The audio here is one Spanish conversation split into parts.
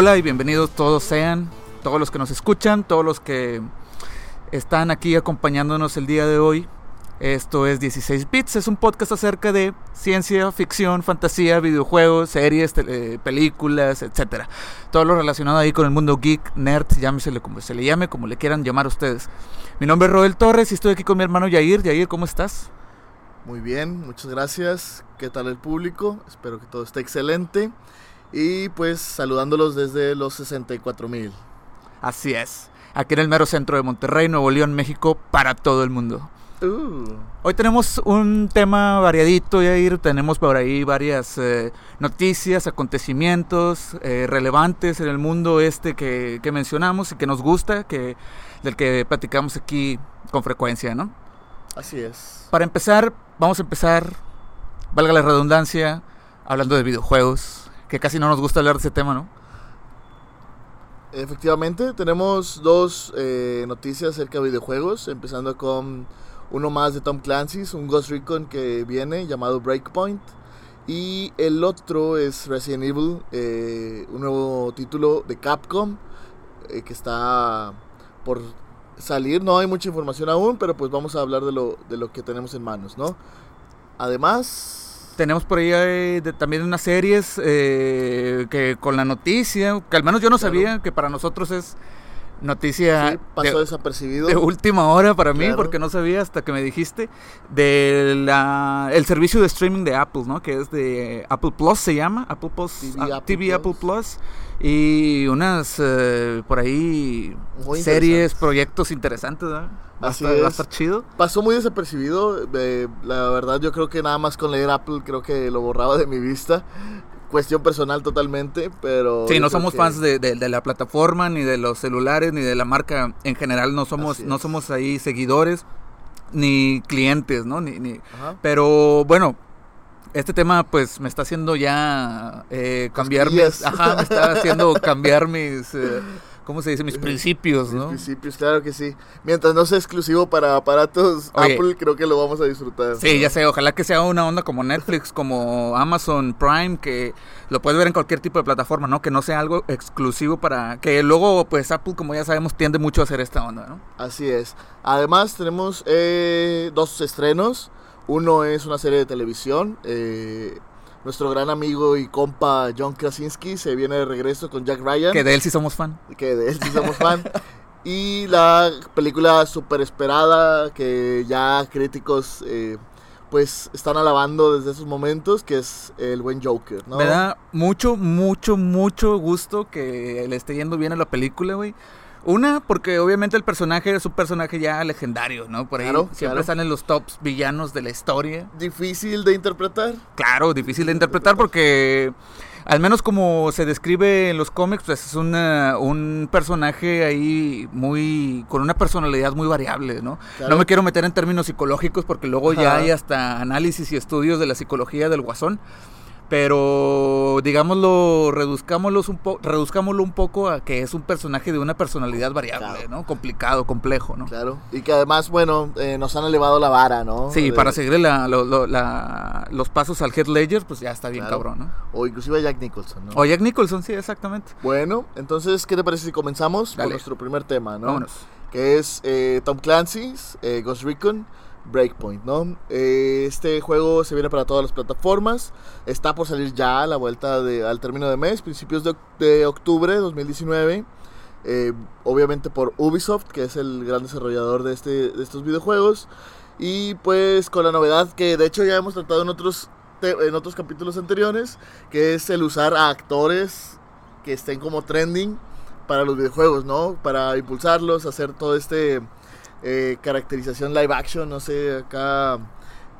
Hola y bienvenidos todos sean, todos los que nos escuchan, todos los que están aquí acompañándonos el día de hoy. Esto es 16 Bits, es un podcast acerca de ciencia, ficción, fantasía, videojuegos, series, películas, etcétera. Todo lo relacionado ahí con el mundo geek, nerd, llámesele como se le llame, como le quieran llamar ustedes. Mi nombre es Roel Torres y estoy aquí con mi hermano Yair. Yair, ¿cómo estás? Muy bien, muchas gracias. ¿Qué tal el público? Espero que todo esté excelente. Y pues saludándolos desde los 64 mil. Así es, aquí en el mero centro de Monterrey, Nuevo León, México, para todo el mundo. Uh, Hoy tenemos un tema variadito, Yair. Tenemos por ahí varias eh, noticias, acontecimientos eh, relevantes en el mundo este que, que mencionamos y que nos gusta, que, del que platicamos aquí con frecuencia, ¿no? así es. Para empezar, vamos a empezar, valga la redundancia, hablando de videojuegos, que casi no nos gusta hablar de ese tema, ¿no? Efectivamente, tenemos dos eh, noticias acerca de videojuegos. Empezando con uno más de Tom Clancy's, un Ghost Recon que viene llamado Breakpoint. Y el otro es Resident Evil, eh, un nuevo título de Capcom eh, que está por salir. No hay mucha información aún, pero pues vamos a hablar de lo, de lo que tenemos en manos, ¿no? Además, Tenemos por ahí eh, de- también unas series eh, que con la noticia, que al menos yo no Claro. sabía, que para nosotros es noticia sí, pasó de, desapercibido. de última hora para mí, Claro. porque no sabía hasta que me dijiste, de la, el servicio de streaming de Apple, ¿no? Que es de Apple Plus, se llama, Apple Plus, TV ah, Apple TV Apple Plus. Y unas, eh, por ahí, Muy series, proyectos interesantes, ¿verdad? Va a Así estar- va a es. estar chido. Pasó muy desapercibido. eh, la verdad, yo creo que nada más con leer Apple, creo que lo borraba de mi vista. Cuestión personal totalmente, pero. Sí, no somos que- fans de, de- de la plataforma, ni de los celulares, ni de la marca en general. No somos, no es. somos ahí seguidores, ni clientes, ¿no? Ni, ni-. Pero bueno, este tema pues me está haciendo ya eh, cambiar mis... Ajá, me está haciendo cambiar mis... eh, ¿Cómo se dice? Mis principios, Mis ¿no? principios, claro que sí. Mientras no sea exclusivo para aparatos Oye. Apple, creo que lo vamos a disfrutar. Sí, ya sé, ojalá que sea una onda como Netflix, como Amazon Prime, que lo puedes ver en cualquier tipo de plataforma, ¿no? Que no sea algo exclusivo para... Que luego, pues Apple, como ya sabemos, tiende mucho a hacer esta onda, ¿no? Así es. Además, tenemos eh, dos estrenos. Uno es una serie de televisión. eh, nuestro gran amigo y compa John Krasinski se viene de regreso con Jack Ryan. Que de él sí somos fan. que de él sí somos fan. Y la película súper esperada que ya críticos eh, pues están alabando desde esos momentos, que es el buen Joker, ¿no? Me da mucho, mucho, mucho gusto que le esté yendo bien a la película, güey. Una, porque obviamente el personaje es un personaje ya legendario, ¿no? Por ahí Claro, siempre claro. salen los tops villanos de la historia. Difícil de interpretar. Claro, difícil de interpretar porque, al menos como se describe en los cómics, pues es una- un personaje ahí muy. con una personalidad muy variable, ¿no? Claro. No me quiero meter en términos psicológicos porque luego ya hay hasta análisis y estudios de la psicología del guasón. Pero digámoslo, reduzcámoslo un, po reduzcámoslo un poco a que es un personaje de una personalidad variable, Claro. ¿no? Complicado, complejo, ¿no? Claro. Y que además, bueno, eh, nos han elevado la vara, ¿no? Sí, De- para seguirle la- lo- lo- la- los pasos al Head Ledger, pues ya está bien Claro. cabrón, ¿no? O inclusive a Jack Nicholson, ¿no? O Jack Nicholson, sí, exactamente. Bueno, entonces, ¿qué te parece si comenzamos Dale. con nuestro primer tema, ¿no? Vámonos. que es eh, Tom Clancy's eh, Ghost Recon Breakpoint, ¿no? Eh, este juego se viene para todas las plataformas, está por salir ya a la vuelta de, al término de mes, principios de, de octubre de 2019, eh, obviamente por Ubisoft, que es el gran desarrollador de, este, de estos videojuegos, y pues con la novedad que de hecho ya hemos tratado en otros, en otros capítulos anteriores, que es el usar a actores que estén como trending para los videojuegos, ¿no? Para impulsarlos, hacer todo este eh, caracterización live action, no sé, acá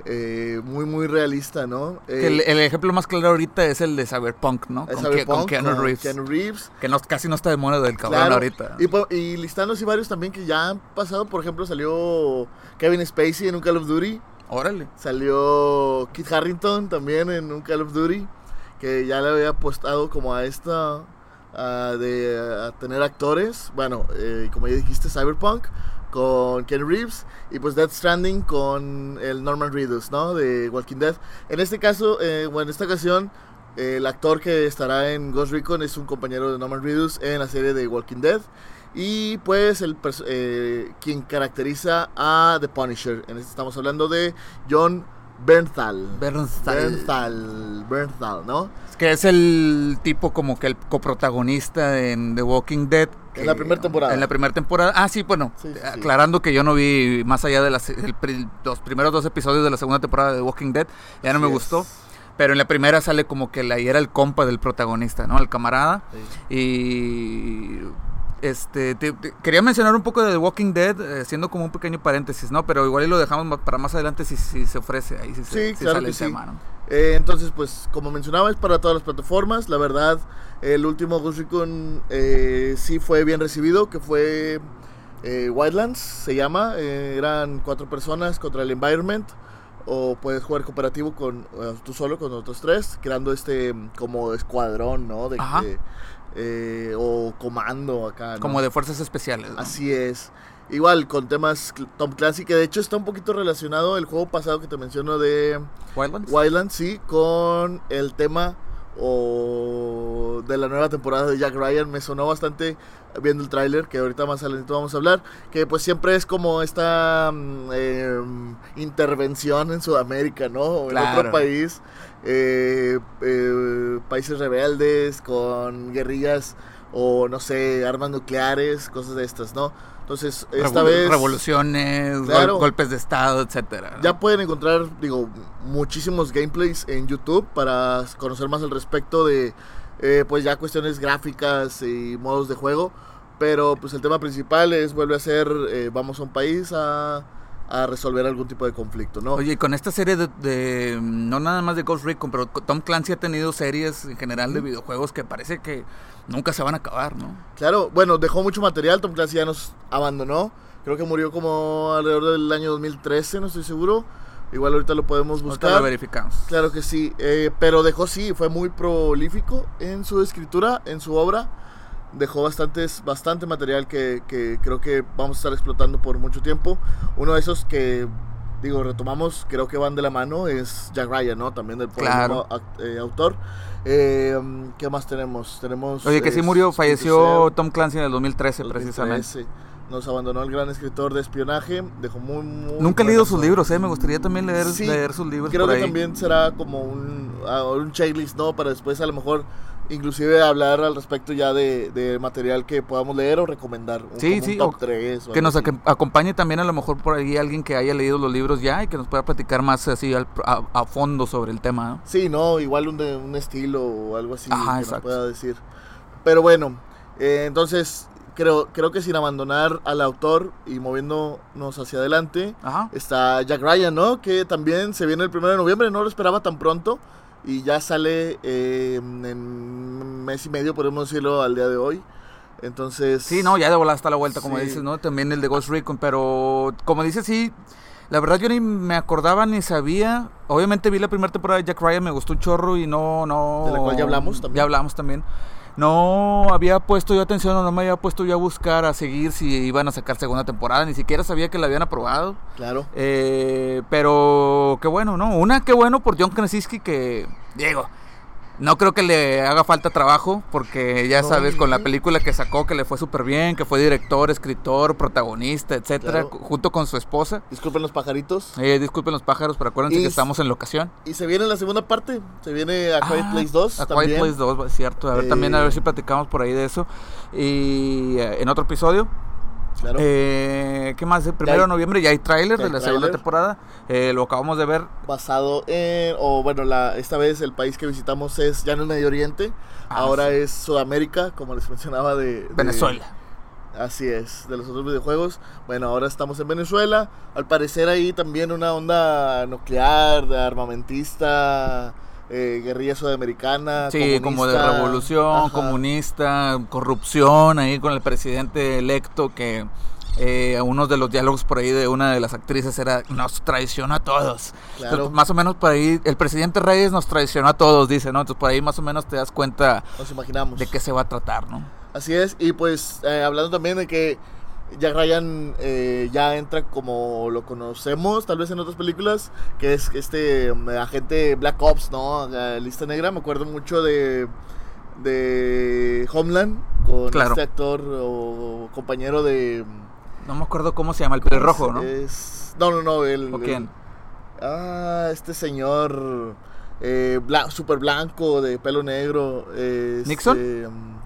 eh, muy muy realista, ¿no? Que el, Eh, el ejemplo más claro ahorita es el de Cyberpunk, ¿no? Con, Cyberpunk, con Keanu con Reeves. Keanu Reeves. Que no, casi no está de moda del cabrón Claro, ahorita. Y, y listando así varios también que ya han pasado, por ejemplo, salió Kevin Spacey en un Call of Duty, Órale. salió Kit Harrington también en un Call of Duty, que ya le había apostado como a esta, a de a tener actores, bueno, eh, como ya dijiste, Cyberpunk, con Ken Reeves, y pues Death Stranding con el Norman Reedus, ¿no? De Walking Dead. En este caso, eh, bueno, en esta ocasión, El actor que estará en Ghost Recon es un compañero de Norman Reedus en la serie de Walking Dead. Y pues el eh, quien caracteriza a The Punisher. En este estamos hablando de John Bernthal. Bernthal. Bernthal. Bernthal, ¿no? Es que es el tipo como que el coprotagonista en The Walking Dead. En la primera temporada. En la primera temporada. Ah, sí, bueno, Sí, sí, sí. aclarando que yo no vi más allá de las, el los primeros dos episodios de la segunda temporada de The Walking Dead. Ya no me gustó. Pero en la primera sale como que la, era el compa del protagonista, ¿no? El camarada. Y este te- te- quería mencionar un poco de The Walking Dead, eh, siendo como un pequeño paréntesis, ¿no? Pero igual y lo dejamos para más adelante si, si se ofrece ahí, si, se- si claro sale que el sí. tema, ¿no? Eh, entonces, pues, como mencionaba, es para todas las plataformas. La verdad, el último Ghost Recon eh, sí fue bien recibido, que fue eh, Wildlands, se llama. Eh, eran cuatro personas contra el Environment. O puedes jugar cooperativo con eh, tú solo, con otros tres, creando este como escuadrón, ¿no? De, Ajá. de, o comando acá, ¿no? Como de fuerzas especiales. ¿no? Así es. Igual con temas Tom Clancy, que de hecho está un poquito relacionado el juego pasado que te menciono de Wildlands. Wildlands, sí, con el tema o de la nueva temporada de Jack Ryan. Me sonó bastante viendo el tráiler, que ahorita más adelante vamos a hablar, que pues siempre es como esta mm, em, intervención en Sudamérica, ¿no? O en Claro. otro país, eh, eh, países rebeldes, con guerrillas o no sé, armas nucleares, cosas de estas, ¿no? Entonces, esta Revol- vez... Revoluciones, gol- golpes de estado, etcétera. Ya pueden encontrar, digo, muchísimos gameplays en YouTube para conocer más al respecto de, eh, pues ya cuestiones gráficas y modos de juego. Pero pues el tema principal es, vuelve a ser, eh, vamos a un país a, a resolver algún tipo de conflicto, ¿no? Oye, con esta serie de, de- no nada más de Ghost Recon, pero Tom Clancy ha tenido series en general de videojuegos que parece que nunca se van a acabar, ¿no? Claro, bueno, dejó mucho material, Tom Clancy ya nos abandonó. Creo que murió como alrededor del año 2013, no estoy seguro. Igual ahorita lo podemos Ahorita buscar. lo verificamos. Claro que sí, eh, pero dejó sí, fue muy prolífico en su escritura, en su obra. Dejó bastantes, bastante material que, que creo que vamos a estar explotando por mucho tiempo. Uno de esos que, digo, retomamos, creo que van de la mano, es Jack Ryan, ¿no? También del Claro. act- eh, autor. Eh, ¿Qué más tenemos? Tenemos... Oye, que sí murió, falleció Tom Clancy en el 2013, precisamente. 2013. Nos abandonó el gran escritor de espionaje, dejó muy... muy Nunca he leído sus libros, ¿eh? Me gustaría también leer, Sí, leer sus libros Creo por que ahí. también será como un, ah, un checklist, ¿no? Para después a lo mejor inclusive hablar al respecto ya de, de material que podamos leer o recomendar. un- Sí, sí, Un top o 3 Que nos ac- acompañe también a lo mejor por ahí alguien que haya leído los libros ya y que nos pueda platicar más así al- a, a fondo sobre el tema, ¿no? Sí, no, igual un, de, un estilo o algo así Ajá, que nos pueda decir. Pero bueno, eh, entonces creo, creo que sin abandonar al autor y moviéndonos hacia adelante, Ajá. está Jack Ryan, ¿no? Que también se viene el 1 de noviembre, no lo esperaba tan pronto. Y ya sale eh, en mes y medio, podemos decirlo, al día de hoy. Entonces... Sí, no, ya de volada está la vuelta, como Sí. dices, ¿no? También el de Ghost Recon, pero como dices, sí, la verdad yo ni me acordaba ni sabía. Obviamente vi la primera temporada de Jack Ryan, me gustó un chorro y no, no... De la cual ya hablamos también. Ya hablamos también. No había puesto yo atención o no me había puesto yo a buscar, a seguir si iban a sacar segunda temporada, ni siquiera sabía que la habían aprobado. Claro. Eh, pero qué bueno, ¿no? Una, qué bueno por John Krasinski que, Diego, no creo que le haga falta trabajo, porque ya sabes, con la película que sacó, que le fue súper bien, que fue director, escritor, protagonista, etcétera, Claro. junto con su esposa. Disculpen los pajaritos. Eh, disculpen los pájaros, pero acuérdense Y- que estamos en locación. Y se viene la segunda parte. Se viene A Quiet Ah, Place 2. A también. Quiet Place 2, es cierto. A ver, también a Eh, ver si platicamos por ahí de eso. Y eh, en otro episodio. Claro. Eh, ¿Qué más? El primero de noviembre ya hay tráiler de la segunda temporada. Eh, lo acabamos de ver. basado en, o bueno, la, esta vez el país que visitamos es ya no es Medio Oriente, Ah, ahora sí. es Sudamérica, como les mencionaba de, de- Venezuela. Así es, de los otros videojuegos. Bueno, ahora estamos en Venezuela. Al parecer ahí también una onda nuclear, de armamentista, eh, guerrilla sudamericana. Sí, como de revolución, Ajá. comunista, corrupción, ahí con el presidente electo que eh, uno de los diálogos por ahí de una de las actrices era nos traicionó a todos. Claro. Entonces, más o menos por ahí, el presidente Reyes nos traicionó a todos, dice, ¿no? Entonces por ahí más o menos te das cuenta Nos imaginamos. de qué se va a tratar, ¿no? Así es, y pues eh, hablando también de que Jack Ryan eh, ya entra como lo conocemos, tal vez en otras películas, que es este um, agente Black Ops, ¿no? La lista negra. Me acuerdo mucho de, de Homeland, con Claro. este actor o compañero de. No me acuerdo cómo se llama, el pelirrojo, ¿no? Es, no, no, no. El, ¿O quién? el- ah, este señor eh, bla- super blanco, de pelo negro. eh, ¿Nixon? este, um,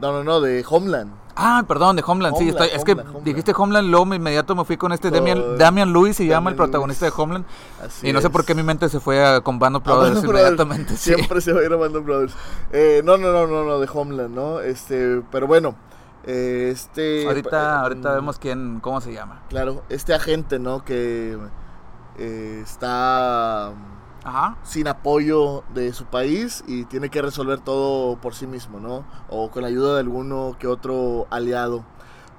no, no, no, de Homeland. Ah, perdón, de Homeland, sí. Homeland, estoy- es que Homeland, dijiste Homeland, luego me inmediato me fui con este Damian, Damian Lewis, se llama el protagonista Lewis. de Homeland. Así y no sé por qué mi mente se fue a, con Band of A Brothers Band of Brothers. inmediatamente. sí. Siempre se va a ir a Band of Brothers. Eh, no, no, no, no, no, de Homeland, ¿no? Este, pero bueno, eh, este... Ahorita, eh, ahorita mm, vemos quién, cómo se llama. Claro, este agente, ¿no? Que eh, está Ajá. sin apoyo de su país y tiene que resolver todo por sí mismo, ¿no? O con la ayuda de alguno que otro aliado.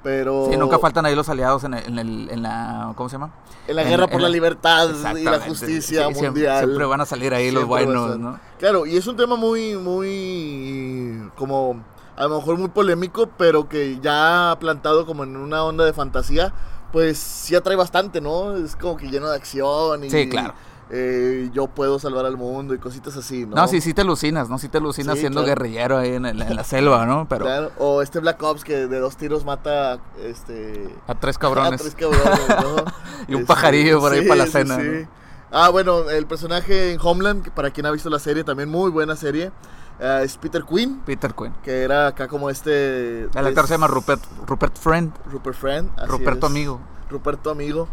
Pero Sí, nunca faltan ahí los aliados en, el- en, el- en la, ¿cómo se llama? en la en- guerra por la- libertad y la justicia Sí, mundial. Siempre, van a salir ahí los buenos. ¿no? Claro, y es un tema muy, muy, como, a lo mejor muy polémico, pero que ya plantado como en una onda de fantasía, pues sí atrae bastante, ¿no? Es como que lleno de acción y Sí, claro. Eh, yo puedo salvar al mundo y cositas así, ¿no? No, sí, sí te alucinas, ¿no? Sí te alucinas Sí, siendo claro. guerrillero ahí en, el- en la selva, ¿no? Pero Claro, O este Black Ops que de dos tiros mata este a tres a cabrones. tres cabrones, ¿no? Y un Este, pajarillo por ahí sí, para la cena, sí. ¿no? Ah, bueno, el personaje en Homeland, para quien ha visto la serie, también muy buena serie, eh, es Peter Quinn, Peter Quinn. que era acá como este... El actor es se llama Rupert, Rupert Friend. Rupert Friend. así Ruperto es. Amigo. Ruperto Amigo.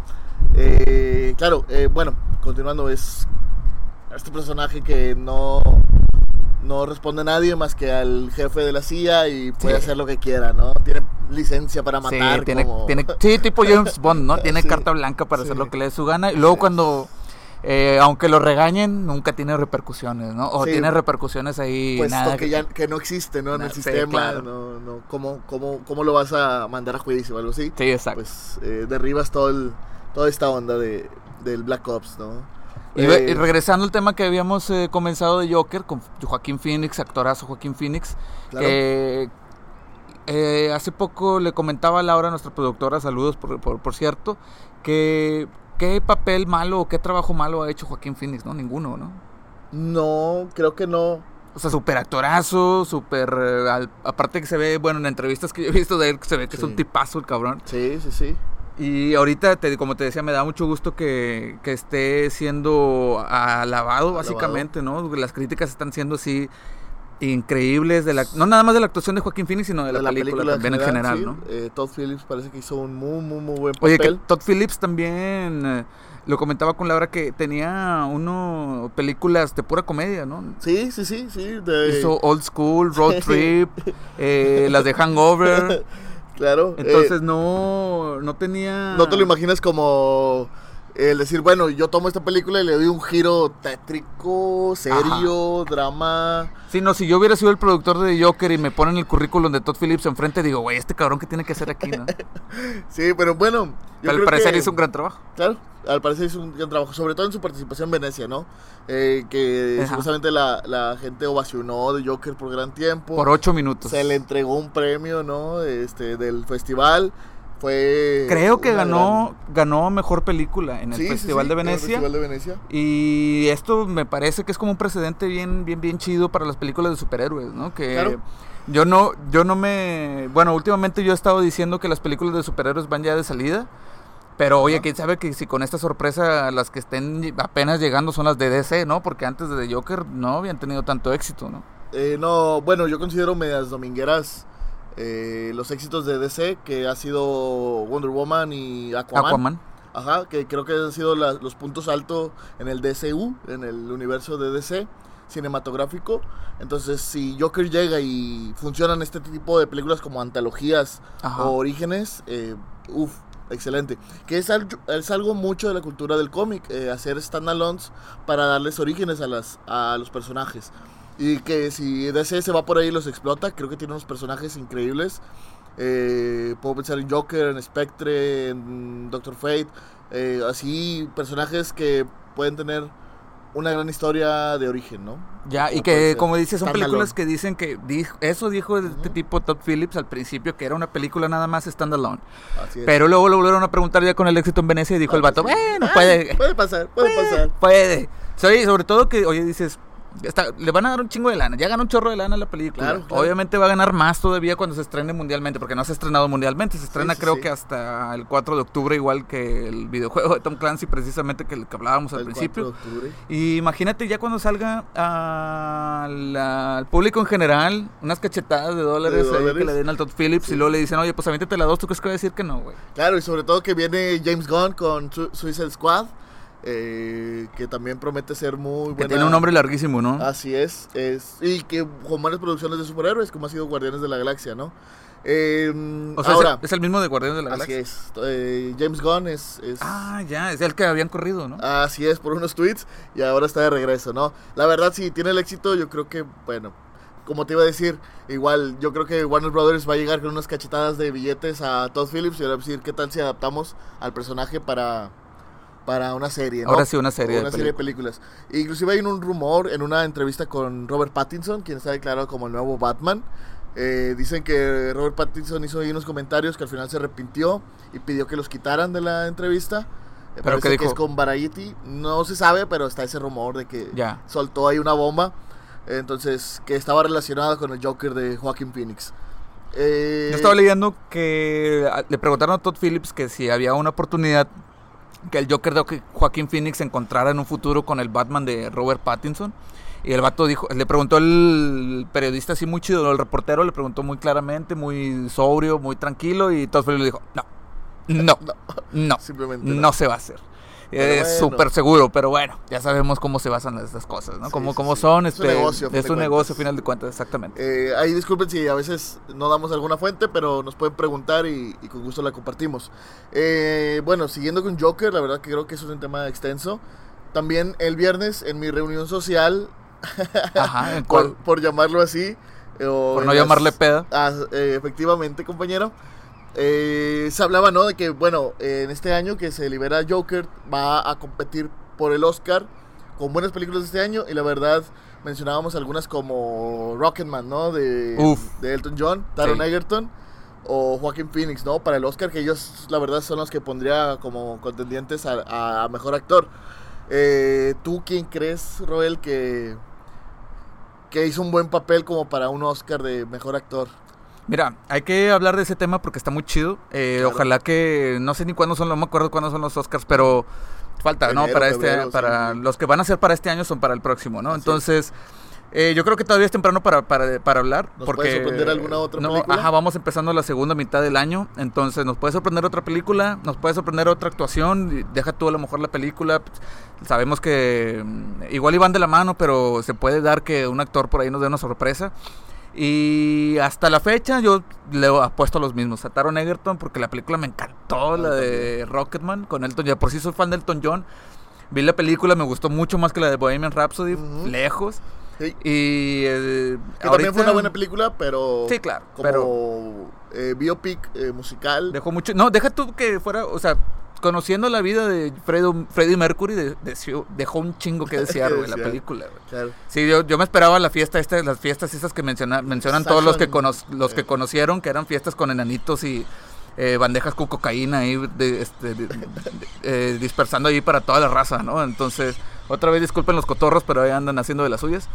Eh, claro, eh, bueno, continuando, es este personaje que no, no responde a nadie más que al jefe de la CIA y puede Sí. hacer lo que quiera, ¿no? Tiene licencia para matar. sí, tiene, como- tiene, sí, tipo James Bond, ¿no? Tiene Sí, carta blanca para hacer lo que le dé su gana. Y luego cuando, eh, aunque lo regañen, nunca tiene repercusiones, ¿no? O Sí. tiene repercusiones ahí, Puesto nada. que, ya, que no existe, ¿no? En el sí, sistema, claro. no, no, ¿cómo, cómo, ¿cómo lo vas a mandar a juicio o algo así? Sí, exacto. Pues eh, derribas todo el, toda esta onda de, del Black Ops, ¿no? Y, Eh, y regresando al tema que habíamos eh, comenzado de Joker con Joaquín Phoenix, actorazo Joaquín Phoenix, Claro. que eh, hace poco le comentaba a Laura, nuestra productora, saludos por, por, por cierto, que qué papel malo o qué trabajo malo ha hecho Joaquín Phoenix, ¿no? Ninguno, ¿no? No, creo que no. O sea, súper actorazo, súper... eh, aparte que se ve, bueno, en entrevistas que yo he visto de él, se ve que es un tipazo el cabrón. Sí, sí, sí. Y ahorita, te, como te decía, me da mucho gusto que, que esté siendo alabado, básicamente, ¿no? Las críticas están siendo así increíbles, de la, no nada más de la actuación de Joaquín Phoenix, sino de la, película, también en general, sí. ¿no? Eh, Todd Phillips parece que hizo un muy, muy, muy buen Oye, que papel. Todd Phillips también, eh, lo comentaba con Laura, que tenía uno películas de pura comedia, ¿no? Sí, sí, sí, sí. de- Hizo Old School, Road Trip, eh, las de Hangover. claro. eh, Entonces no, no tenía... no te lo imaginas como el decir, bueno, yo tomo esta película y le doy un giro tétrico, serio, drama. Sí, no, si yo hubiera sido el productor de Joker y me ponen el currículum de Todd Phillips enfrente, digo, güey, este cabrón que tiene que hacer aquí, ¿no? Sí, pero bueno. yo Pero al parecer que- hizo un gran trabajo. Claro, al parecer hizo un gran trabajo, sobre todo en su participación en Venecia, ¿no? Eh, que Ajá. supuestamente la, la gente ovacionó de Joker por gran tiempo. Por ocho minutos. Se le entregó un premio, ¿no? Este, del festival. Fue. Creo que ganó, ganó mejor película en el Sí, sí, Festival sí, de en el Venecia. Festival de Venecia. Y esto me parece que es como un precedente bien, bien, bien chido para las películas de superhéroes, ¿no? Que Claro. yo no, yo no me. Bueno, últimamente yo he estado diciendo que las películas de superhéroes van ya de salida. Pero oye, quién sabe que si con esta sorpresa las que estén apenas llegando son las de DC, ¿no? Porque antes de The Joker no habían tenido tanto éxito, ¿no? Eh, no, bueno, yo considero medias domingueras eh, los éxitos de DC, que ha sido Wonder Woman y Aquaman. Aquaman. Ajá, que creo que han sido la- los puntos altos en el DCU, en el universo de DC cinematográfico. Entonces, si Joker llega y funcionan este tipo de películas como antologías o orígenes, eh, uff, excelente. Que es algo, es algo mucho de la cultura del cómic, eh, hacer standalones para darles orígenes a, las, a los personajes. Y que si DC se va por ahí y los explota, creo que tiene unos personajes increíbles. Eh, puedo pensar en Joker, en Spectre, en Doctor Fate. eh, así, personajes que pueden tener una gran historia de origen, ¿no? Ya, y que como dices, son películas que dicen que dijo, eso dijo este tipo Todd Phillips al principio, que era una película nada más standalone. Pero luego lo volvieron a preguntar ya con el éxito en Venecia y dijo Ah, el vato, pues sí. bueno, Ay, puede, Puede pasar, puede pasar. puede. Sobre todo que, oye, dices, está- le van a dar un chingo de lana. Ya ganó un chorro de lana la película. Claro, claro. Obviamente va a ganar más todavía cuando se estrene mundialmente, porque no se ha estrenado mundialmente. Se estrena sí, creo sí. que hasta el 4 de octubre, igual que el videojuego de Tom Clancy, precisamente que, el que hablábamos al El principio. 4 de octubre. Y imagínate ya cuando salga al, al público en general, unas cachetadas de dólares, De que le den al Todd Phillips y luego le dicen, oye, pues aviéntate la dos, ¿tú crees que va a decir que no, güey? Claro, y sobre todo que viene James Gunn con Su- Suicide Squad, eh, que también promete ser muy Que buena. tiene un nombre larguísimo, ¿no? Así es, es y que con varias producciones de superhéroes, como ha sido Guardianes de la Galaxia, ¿no? Eh, o sea, ahora, es, el mismo de Guardianes de la así Galaxia. es, eh, James Gunn es, es- Ah, ya, es el que habían corrido, ¿no? Así es, por unos tweets y ahora está de regreso, ¿no? La verdad, si tiene el éxito, yo creo que, bueno, como te iba a decir, igual yo creo que Warner Brothers va a llegar con unas cachetadas de billetes a Todd Phillips y va a decir qué tal si adaptamos al personaje para, para una serie, ¿no? Ahora sí, una serie una de serie de películas. Inclusive hay un rumor en una entrevista con Robert Pattinson, quien está declarado como el nuevo Batman. Eh, dicen que Robert Pattinson hizo ahí unos comentarios que al final se arrepintió y pidió que los quitaran de la entrevista. Me ¿Pero parece que dijo? es con Variety. No se sabe, pero está ese rumor de que Ya. soltó ahí una bomba. Entonces, que estaba relacionada con el Joker de Joaquin Phoenix. Eh, Yo estaba leyendo que le preguntaron a Todd Phillips que si había una oportunidad que el Joker de Jo- Joaquín Phoenix se encontrara en un futuro con el Batman de Robert Pattinson. Y el vato dijo, le preguntó el periodista así muy chido, el reportero le preguntó muy claramente, muy sobrio, muy tranquilo y Phillips le dijo, no, no, no, Simplemente no, no. se va a hacer. Bueno. súper seguro, pero bueno, ya sabemos cómo se basan estas cosas, ¿no? Sí, cómo, sí, cómo son, Es un este, negocio, a fin es un negocio, final de cuentas, exactamente. Eh, ahí disculpen si a veces no damos alguna fuente, pero nos pueden preguntar y, y con gusto la compartimos. Eh, bueno, siguiendo con Joker, la verdad que creo que eso es un tema extenso. También el viernes en mi reunión social, Ajá, ¿en por, por llamarlo así, eh, Por no las- llamarle peda. Ah, eh, efectivamente, compañero. Eh, se hablaba, ¿no? De que, bueno, en este año que se libera Joker, va a competir por el Oscar con buenas películas de este año. Y la verdad, mencionábamos algunas como Rocketman, ¿no? De, Uf. de Elton John, Taron Sí. Egerton o Joaquin Phoenix, ¿no? Para el Oscar, que ellos, la verdad, son los que pondría como contendientes a, a mejor actor. Eh, ¿Tú quién crees, Roel, que, que hizo un buen papel como para un Oscar de mejor actor? Mira, hay que hablar de ese tema porque está muy chido. Eh, Claro. Ojalá que no sé ni cuándo son, no me acuerdo cuándo son los Oscars, pero falta, ¿no? Para este, febrero, para sí. los que van a ser para este año son para el próximo, ¿no? Así. Entonces, eh, yo creo que todavía es temprano para, para, para hablar. ¿Nos porque, puede sorprender alguna otra no, película? Ajá, vamos empezando la segunda mitad del año, entonces nos puede sorprender otra película, nos puede sorprender otra actuación, deja tú a lo mejor la película. Sabemos que mm, igual iban de la mano, pero se puede dar que un actor por ahí nos dé una sorpresa. Y hasta la fecha yo le apuesto a los mismos. A Taron Egerton porque la película me encantó, la de Rocketman con Elton John. Por si soy fan de Elton John. Vi la película, me gustó mucho más que la de Bohemian Rhapsody, lejos. Sí, Y eh, que también fue ahorita una buena película, pero Sí, claro, como pero- eh, biopic eh, musical. dejó mucho. No, deja tú que fuera, o sea, conociendo la vida de Fredo- Freddie Mercury, de- de- dejó un chingo que desear, güey, la película, güey. Claro. Sí, yo, yo me esperaba la fiesta esta, las fiestas esas que menciona- mencionan todos los que cono- los que conocieron, que eran fiestas con enanitos y eh, bandejas con cocaína ahí de- este, de- de- eh, dispersando ahí para toda la raza, ¿no? Entonces, otra vez disculpen los cotorros, pero ahí andan haciendo de las suyas.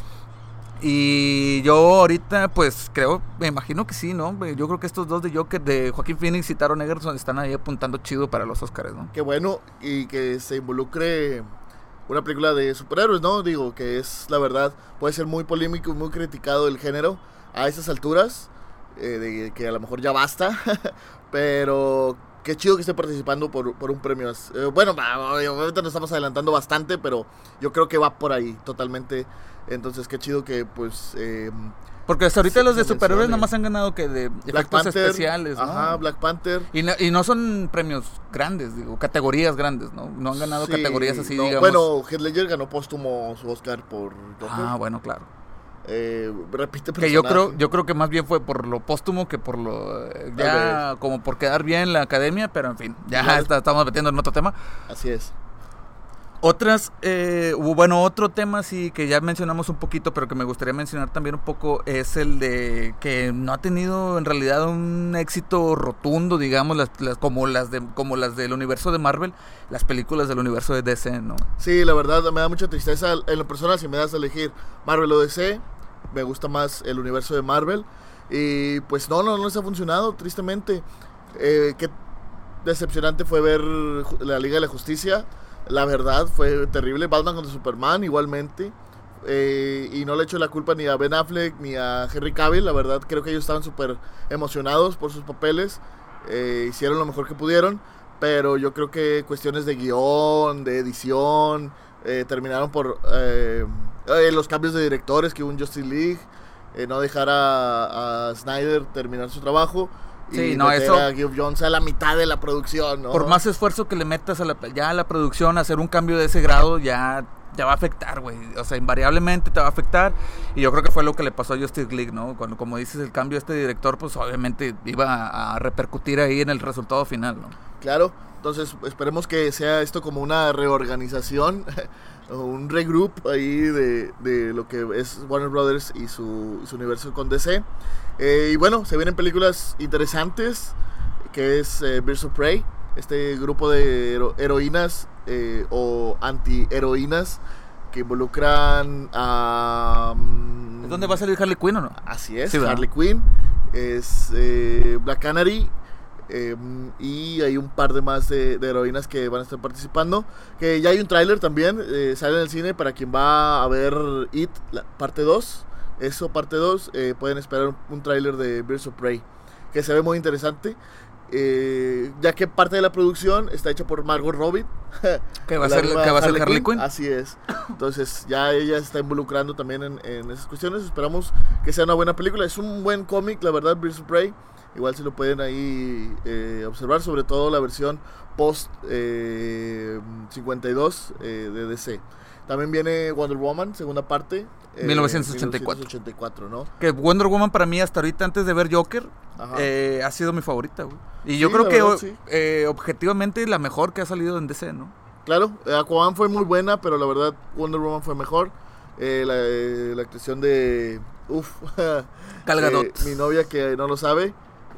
Y yo ahorita, pues creo, me imagino que sí, ¿no? Yo creo que estos dos de Joker, de Joaquín Phoenix y Taron Egerton, están ahí apuntando chido para los Oscars, ¿no? Qué bueno y que se involucre una película de superhéroes, ¿no? Digo que es la verdad, puede ser muy polémico y muy criticado el género a esas alturas, eh, de que a lo mejor ya basta, pero qué chido que esté participando por, por un premio. Eh, bueno, obviamente nos estamos adelantando bastante, pero yo creo que va por ahí totalmente. Entonces, qué chido que pues... eh, Porque hasta ahorita los de superhéroes mencione. nada más han ganado que de Black efectos Panther, especiales, ¿no? Ajá, Black Panther. Y no, y no son premios grandes, digo, categorías grandes, ¿no? No han ganado Sí, categorías así, no, digamos. Bueno, Heath Ledger ganó póstumo su Oscar por Joker. ah, bueno, claro. Eh, repite Que yo personaje. creo, yo creo que más bien fue por lo póstumo que por lo eh, ya como por quedar bien en la academia, pero en fin, ya Claro. está- estamos metiendo en otro tema. Así es. Otras, eh, bueno, otro tema sí que ya mencionamos un poquito, pero que me gustaría mencionar también un poco, es el de que no ha tenido en realidad un éxito rotundo, digamos, las, las- como, las de, como las del universo de Marvel, las películas del universo de DC, ¿no? Sí, la verdad me da mucha tristeza. En lo personal, si me das a elegir Marvel o DC, me gusta más el universo de Marvel. Y pues no, no, no les ha funcionado, tristemente. Eh, qué decepcionante fue ver la Liga de la Justicia. La verdad, fue terrible. Batman contra Superman, igualmente. Eh, y no le echo la culpa ni a Ben Affleck ni a Henry Cavill. La verdad, creo que ellos estaban súper emocionados por sus papeles. Eh, hicieron lo mejor que pudieron. Pero yo creo que cuestiones de guion, de edición, terminaron por eh, los cambios de directores que hubo en Justice League. eh, no dejar a, a Snyder terminar su trabajo. Sí, y no, meter eso- a Geoff Jones a la mitad de la producción, ¿no? Por más esfuerzo que le metas a la, ya a la producción, hacer un cambio de ese grado ya te va a afectar, güey. O sea, invariablemente te va a afectar. Y yo creo que fue lo que le pasó a Justice League, ¿no? Cuando, como dices, el cambio de este director, pues obviamente iba a, a repercutir ahí en el resultado final, ¿no? Claro, entonces esperemos que sea esto como una reorganización, un regroup ahí de, de lo que es Warner Brothers y su, y su universo con DC. Eh, y bueno, se vienen películas interesantes, que es eh, Birds of Prey, este grupo de hero- heroínas eh, o anti-heroínas que involucran a... ¿Es donde va a salir Harley Quinn o no? Así es. Harley Quinn, es eh, Black Canary eh, y hay un par de más de, de heroínas que van a estar participando. Que ya hay un tráiler también, eh, sale en el cine para quien va a ver It, la parte 2. Eso, parte 2, eh, pueden esperar un, un tráiler de Birds of Prey, que se ve muy interesante. eh, ya que parte de la producción está hecha por Margot Robbie. Que va a ser, que va a ser Harley Quinn. Así es. Entonces ya ella se está involucrando también en, en esas cuestiones. Esperamos que sea una buena película. Es un buen cómic, la verdad, Birds of Prey. Igual si lo pueden ahí eh, observar, sobre todo la versión post eh, 52 eh, de DC. También viene Wonder Woman, segunda parte. eh, 1984. 1984, ¿no? Que Wonder Woman para mí hasta ahorita, antes de ver Joker, eh, ha sido mi favorita, güey. Y yo Sí, creo que verdad, sí. eh, objetivamente la mejor que ha salido en DC, ¿no? Claro, eh, Aquaman fue muy buena, pero la verdad Wonder Woman fue mejor. Eh, la, eh, la actuación de... Uf, eh, mi novia que no lo sabe,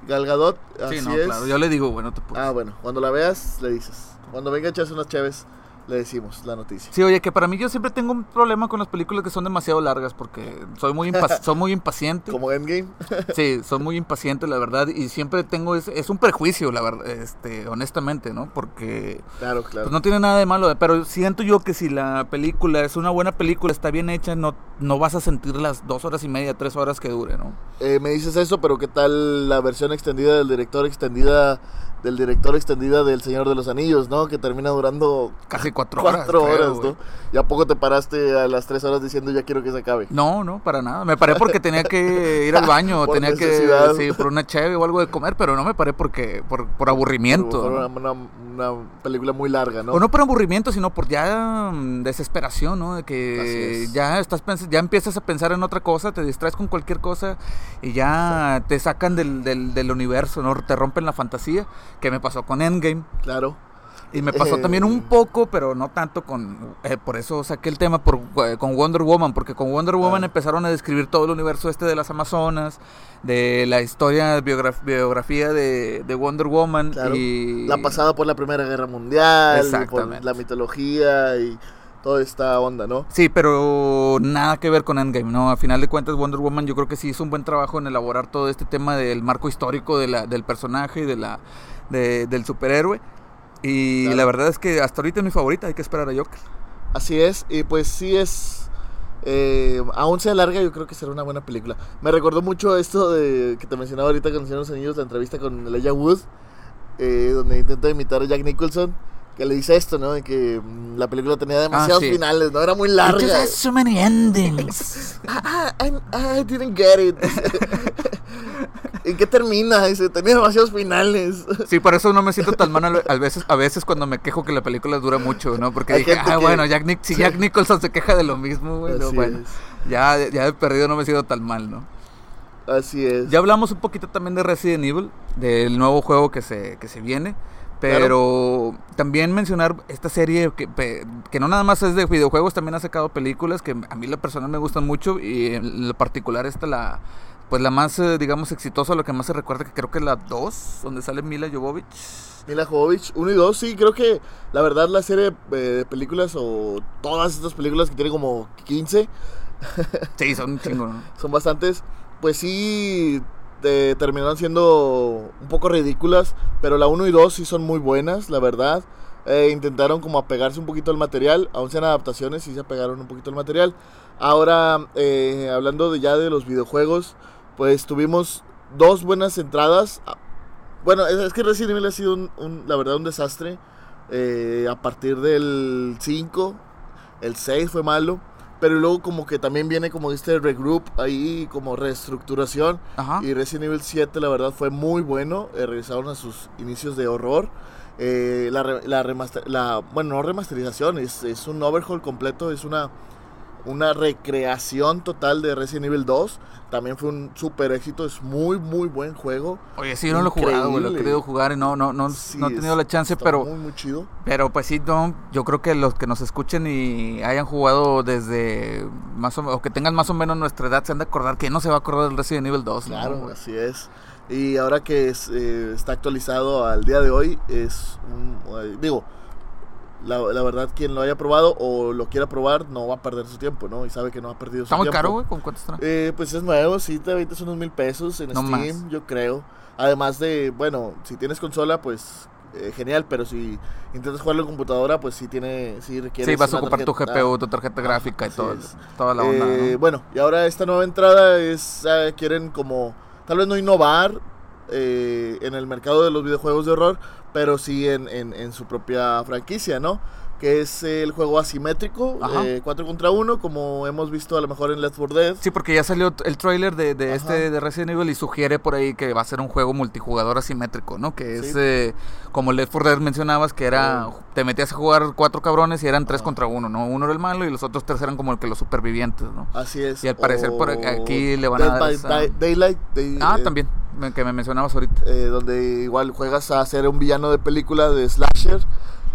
Gal Gadot, así sí, no, es. claro. Yo le digo, bueno, te puedo. Ah, bueno, cuando la veas, le dices. Cuando venga a echarse unas chaves, le decimos la noticia. Sí, oye, que para mí yo siempre tengo un problema con las películas que son demasiado largas porque soy muy, soy muy impaciente. Como Endgame. Sí, soy muy impaciente, la verdad, y siempre tengo, es, es un prejuicio, la verdad, este, honestamente, ¿no? Porque Claro, claro. pues, no tiene nada de malo, pero siento yo que si la película es una buena película, está bien hecha, no, no vas a sentir las dos horas y media, tres horas que dure, ¿no? Eh, me dices eso, pero ¿qué tal la versión extendida del director extendida del director extendida del Señor de los Anillos, ¿no? Que termina durando Casi cuatro horas. cuatro horas. ¿no? ¿Y a poco te paraste a las tres horas diciendo ya quiero que se acabe? No, no, para nada. Me paré porque tenía que ir al baño, Por tenía que sí, por una cheve o algo de comer, pero no me paré porque por, por aburrimiento. Una, una- una película muy larga, ¿no? O no por aburrimiento, sino por ya mm, desesperación, ¿no? De que es. ya estás ya empiezas a pensar en otra cosa, te distraes con cualquier cosa y ya te sacan del, del, del universo, ¿no? Te rompen la fantasía, que me pasó con Endgame. Claro. Y me pasó Eh. también un poco, pero no tanto con... eh, por eso saqué el tema por, eh, con Wonder Woman, porque con Wonder Woman Ah. empezaron a describir todo el universo este de las Amazonas, de la historia, biograf- biografía de, de Wonder Woman Claro. y... La pasada por la Primera Guerra Mundial, por la mitología y toda esta onda, ¿no? Sí, pero nada que ver con Endgame, ¿no? A final de cuentas, Wonder Woman yo creo que sí hizo un buen trabajo en elaborar todo este tema del marco histórico de la, del personaje y de la, de- del superhéroe. Y Claro. la verdad es que hasta ahorita es mi favorita, hay que esperar a Joker. Así es, y pues sí es. eh, aún sea larga, yo creo que será una buena película. Me recordó mucho esto de que te mencionaba ahorita con los Anillos, la entrevista con Elijah Wood, eh, donde intenta imitar a Jack Nicholson, que le dice esto, ¿no? De que mm, la película tenía demasiados Ah, sí. finales, ¿no? Era muy larga. so many endings. Ah, ah, I, I didn't get it. ¿En qué termina? Dice, tenía demasiados finales. Sí, por eso no me siento tan mal a veces, a veces cuando me quejo que la película dura mucho, ¿no? Porque Hay dije, ah, que- bueno, Jack Nic- si. Jack Nicholson se queja de lo mismo, güey, no, bueno, es. ya, ya de perdido no me siento tan mal, ¿no? Así es. Ya hablamos un poquito también de Resident Evil, del nuevo juego que se, que se viene. Pero también mencionar esta serie que, que no nada más es de videojuegos, también ha sacado películas que a mí la personal me gustan mucho y en lo particular esta la pues la más eh, digamos exitosa, lo que más se recuerda que creo que es la 2, donde sale Mila Jovovich. Mila Jovovich, 1 y 2, sí, creo que la verdad la serie eh, de películas o todas estas películas que tienen como 15 Sí, son un chingo, ¿no? son bastantes, pues sí eh, terminaron siendo un poco ridículas, pero la 1 y 2 sí son muy buenas, la verdad. Eh, intentaron como apegarse un poquito al material, aún sean adaptaciones, sí se apegaron un poquito al material. Ahora, eh, hablando de ya de los videojuegos, pues tuvimos dos buenas entradas. Ah, Bueno, es, es que Resident Evil ha sido, un- un- la verdad, un desastre. Eh, a partir del 5, el 6 fue malo. Pero luego como que también viene como este regroup ahí, como reestructuración. Ajá. Y Resident Evil 7 la verdad fue muy bueno. eh, regresaron a sus inicios de horror. Eh, la, re- la, remaster- la- bueno, no remasterización, es, es un overhaul completo, es una, una recreación total de Resident Evil 2. También fue un super éxito, es muy, muy buen juego. Oye, sí, yo no lo he jugado, güey, lo he Increíble. querido jugar y no, no, no, Sí, no he tenido la chance, está pero, Muy, muy chido. pero pues sí, no, yo creo que los que nos escuchen y hayan jugado desde más o, o que tengan más o menos nuestra edad se han de acordar que no se va a acordar del Resident Evil 2, ¿no, Claro, así es. Y ahora que es, eh, está actualizado al día de hoy, es un, eh, digo, la, la verdad quien lo haya probado o lo quiera probar no va a perder su tiempo, ¿no? Y sabe que no ha perdido Está su muy tiempo. caro, güey, ¿con cuánto está? Eh, pues es nuevo, sí, te avientas unos mil pesos en No Steam, más. yo creo. Además de, bueno, si tienes consola, pues eh, genial, pero si intentas jugarlo en computadora, pues sí tiene, sí requiere. Sí, vas a ocupar tu GPU, tu tarjeta gráfica y todo, es. toda la onda, Eh, ¿no? Bueno, y ahora esta nueva entrada es, eh, quieren como, tal vez no innovar eh, en el mercado de los videojuegos de horror, pero sí en, en- en su propia franquicia, ¿no? Que es el juego asimétrico, Ajá. 4 contra 1, como hemos visto a lo mejor en Left 4 Dead. Sí, porque ya salió el trailer de, este de Resident Evil y sugiere por ahí que va a ser un juego multijugador asimétrico, ¿no? Que es eh, como Left 4 Dead mencionabas, que era Oh. te metías a jugar cuatro cabrones y eran tres Ajá. contra uno, ¿no? Uno era el malo y los otros tres eran como el que los supervivientes, ¿no? Así es. Y al parecer por aquí le van a dar esa- Daylight. Day- Ah, eh, también, que me mencionabas ahorita. eh, donde igual juegas a ser un villano de película de slasher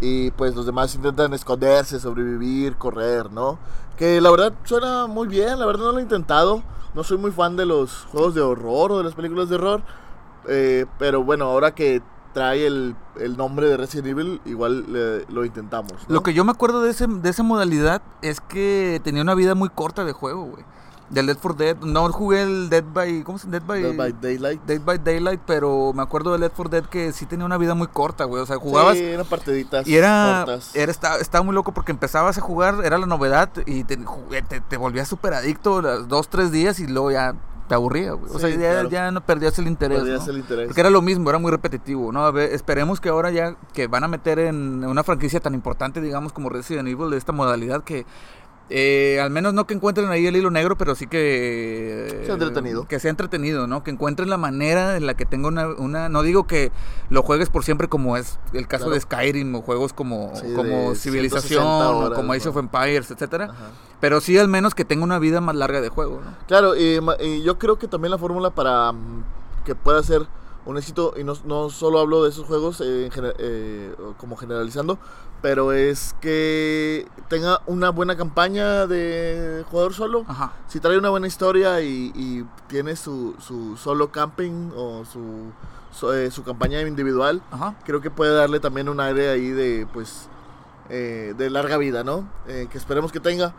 y pues los demás intentan esconderse, sobrevivir, correr, ¿no? Que la verdad suena muy bien, la verdad no lo he intentado. No soy muy fan de los juegos de horror o de las películas de horror, eh, pero bueno, ahora que trae el, el nombre de Resident Evil, igual lo intentamos. Lo que yo me acuerdo de, ese, de esa modalidad es que tenía una vida muy corta de juego, güey. Del Dead for Dead. No jugué el Dead by. ¿Cómo se? Dead by. Dead by Daylight. Dead by Daylight, pero me acuerdo de Dead for Dead que sí tenía una vida muy corta, güey. O sea, jugabas. Sí, eran partiditas Y era, cortas. era estaba, estaba muy loco porque empezabas a jugar, era la novedad y te, te, te volvías súper adicto los dos, tres días y luego ya te aburría, güey. O sea, ya, claro. ya no perdías el interés. Perdías ¿no? el interés. Porque era lo mismo, era muy repetitivo, ¿no? A ver, esperemos que ahora ya que van a meter en una franquicia tan importante, digamos, como Resident Evil, de esta modalidad que... eh, al menos no que encuentren ahí el hilo negro, pero sí que... Sea entretenido. Que sea entretenido, ¿no? Que encuentren la manera en la que tenga una... una no digo que lo juegues por siempre como es el caso Claro. de Skyrim o juegos como, Sí, como Civilización 160 o como Age of Empires, etcétera. Ajá. Pero sí al menos que tenga una vida más larga de juego, ¿no? Claro, y yo creo que también la fórmula para mm, que pueda ser un éxito, y no, no solo hablo de esos juegos eh, gener- eh, como generalizando, pero es que tenga una buena campaña de jugador solo. Ajá. Si trae una buena historia y, y tiene su, su solo camping o su, su, eh, su campaña individual, Ajá. creo que puede darle también un aire ahí de pues de larga vida, ¿no? Que esperemos que tenga,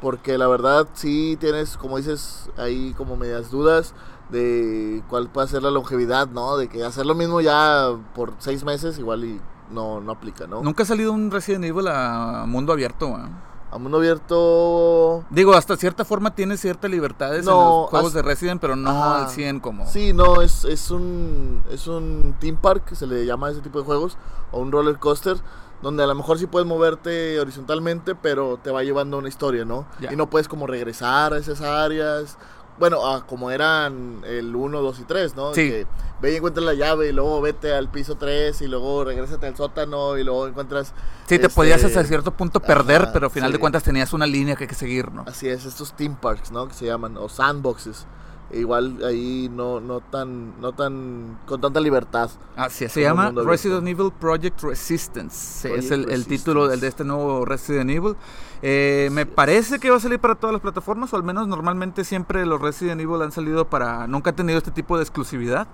porque la verdad sí tienes, como dices, ahí como medias dudas de cuál puede ser la longevidad, ¿no? De que hacer lo mismo ya por seis meses igual y no, no aplica, ¿no? Nunca ha salido un Resident Evil a mundo abierto, ¿eh? A mundo abierto... Digo, hasta cierta forma tiene ciertas libertades en No, los juegos hasta- de Resident, pero no Ajá. al 100 como... Sí, no, es, es un es un theme park, se le llama a ese tipo de juegos, o un roller coaster, donde a lo mejor sí puedes moverte horizontalmente, pero te va llevando una historia, ¿no? Y no puedes como regresar a esas áreas. Bueno, a como eran el 1, 2 y 3, ¿no? Sí. Que ve y encuentra la llave y luego vete al piso 3 y luego regrésate al sótano y luego encuentras... Sí, te este, podías hasta cierto punto perder, ajá, pero al final de sí. cuentas tenías una línea que hay que seguir, ¿no? Así es, estos theme parks, ¿no? Que se llaman, o sandboxes. Igual ahí no, no tan, no tan, con tanta libertad. Así es, se llama. Resident Evil Project Resistance. Es el, el título del, de este nuevo Resident Evil. Eh, me parece que va a salir para todas las plataformas, o al menos normalmente siempre los Resident Evil han salido para... Nunca han tenido este tipo de exclusividad.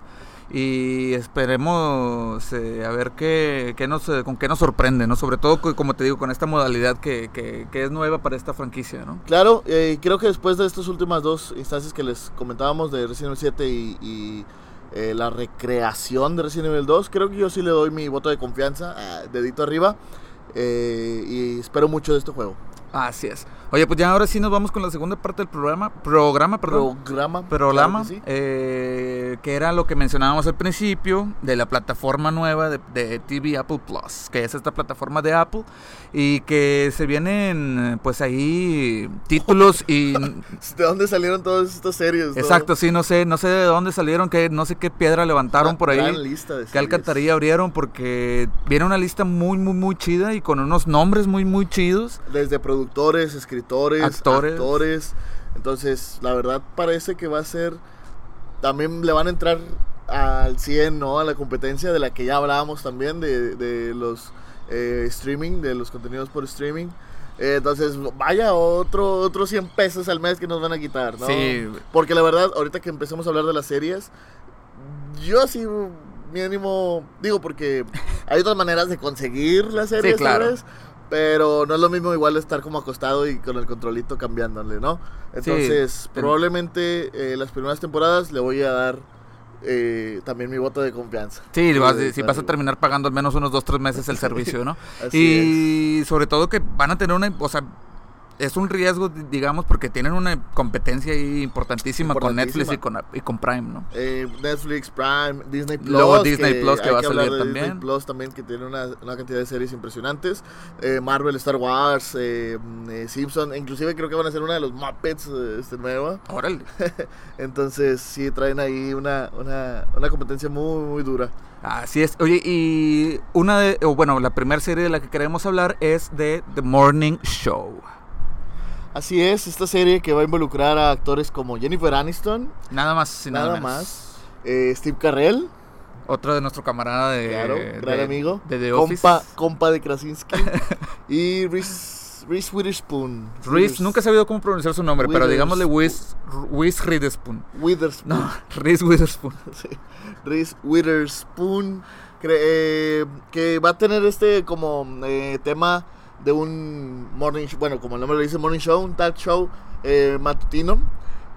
Y esperemos eh, a ver qué, qué nos, eh, con qué nos sorprende, ¿no? Sobre todo, co- como te digo, con esta modalidad que, que- que es nueva para esta franquicia, ¿no? Claro, eh, creo que después de estas últimas dos instancias que les comentábamos de Resident Evil 7 y, y, eh, la recreación de Resident Evil 2, creo que yo sí le doy mi voto de confianza, dedito arriba, y espero mucho de este juego. Así es. Oye, pues ya ahora sí nos vamos con la segunda parte del programa. Programa, perdón. Programa. programa, claro que sí. eh, que era lo que mencionábamos al principio de la plataforma nueva de, de TV Apple Plus, que es esta plataforma de Apple y que se vienen pues ahí títulos y ¿De dónde salieron todas estas series? exacto, sí, no sé, no sé de dónde salieron, que no sé qué piedra levantaron Una por ahí. gran lista de ¿Qué alcantarilla abrieron? Porque viene una lista muy, muy, muy chida y con unos nombres muy, muy chidos. Desde productores, escritores, Actores. actores. Entonces, la verdad parece que va a ser. También le van a entrar al 100, ¿no? A la competencia de la que ya hablábamos también, de, de los eh, streaming, de los contenidos por streaming. Eh, entonces, vaya, otro, otros 100 pesos al mes que nos van a quitar, ¿no? Sí. Porque la verdad, ahorita que empecemos a hablar de las series, yo sí, mínimo, digo, porque hay otras maneras de conseguir las series, claro. ¿sabes? Pero no es lo mismo igual estar como acostado y con el controlito cambiándole, ¿no? Entonces, probablemente eh, las primeras temporadas le voy a dar eh, también mi voto de confianza. Sí, vas, Eh, si vas a terminar pagando al menos unos dos, tres meses el servicio, ¿no? Así y sobre todo que van a tener una, o sea, es un riesgo, di- digamos, porque tienen una competencia ahí importantísima, con Netflix y con, y con Prime, ¿no? Eh, Netflix, Prime, Disney Plus. Luego Disney Plus, que va a salir de también. Disney Plus también, que tiene una, una cantidad de series impresionantes. Eh, Marvel, Star Wars, eh, mm, eh, Simpson. Inclusive creo que van a ser una de los Muppets este, nueva. Órale. Entonces sí, traen ahí una, una, una competencia muy, muy dura. Así es. Oye, y una de, bueno, la primera serie de la que queremos hablar es de The Morning Show. Así es, esta serie que va a involucrar a actores como Jennifer Aniston, Nada más nada, nada, más, eh, Steve Carell, Otro de nuestro camarada de, claro, gran de- amigo, de The Office. compa, compa de Krasinski, y Reese, Reese Witherspoon. Reese, nunca he sabido cómo pronunciar su nombre, pero digámosle. Reese Witherspoon. Witherspoon. No, Reese Witherspoon. Sí. Reese Witherspoon, cre- eh, que va a tener este como eh, tema de un morning show, bueno, como el nombre lo dice, morning show, un talk show eh, matutino.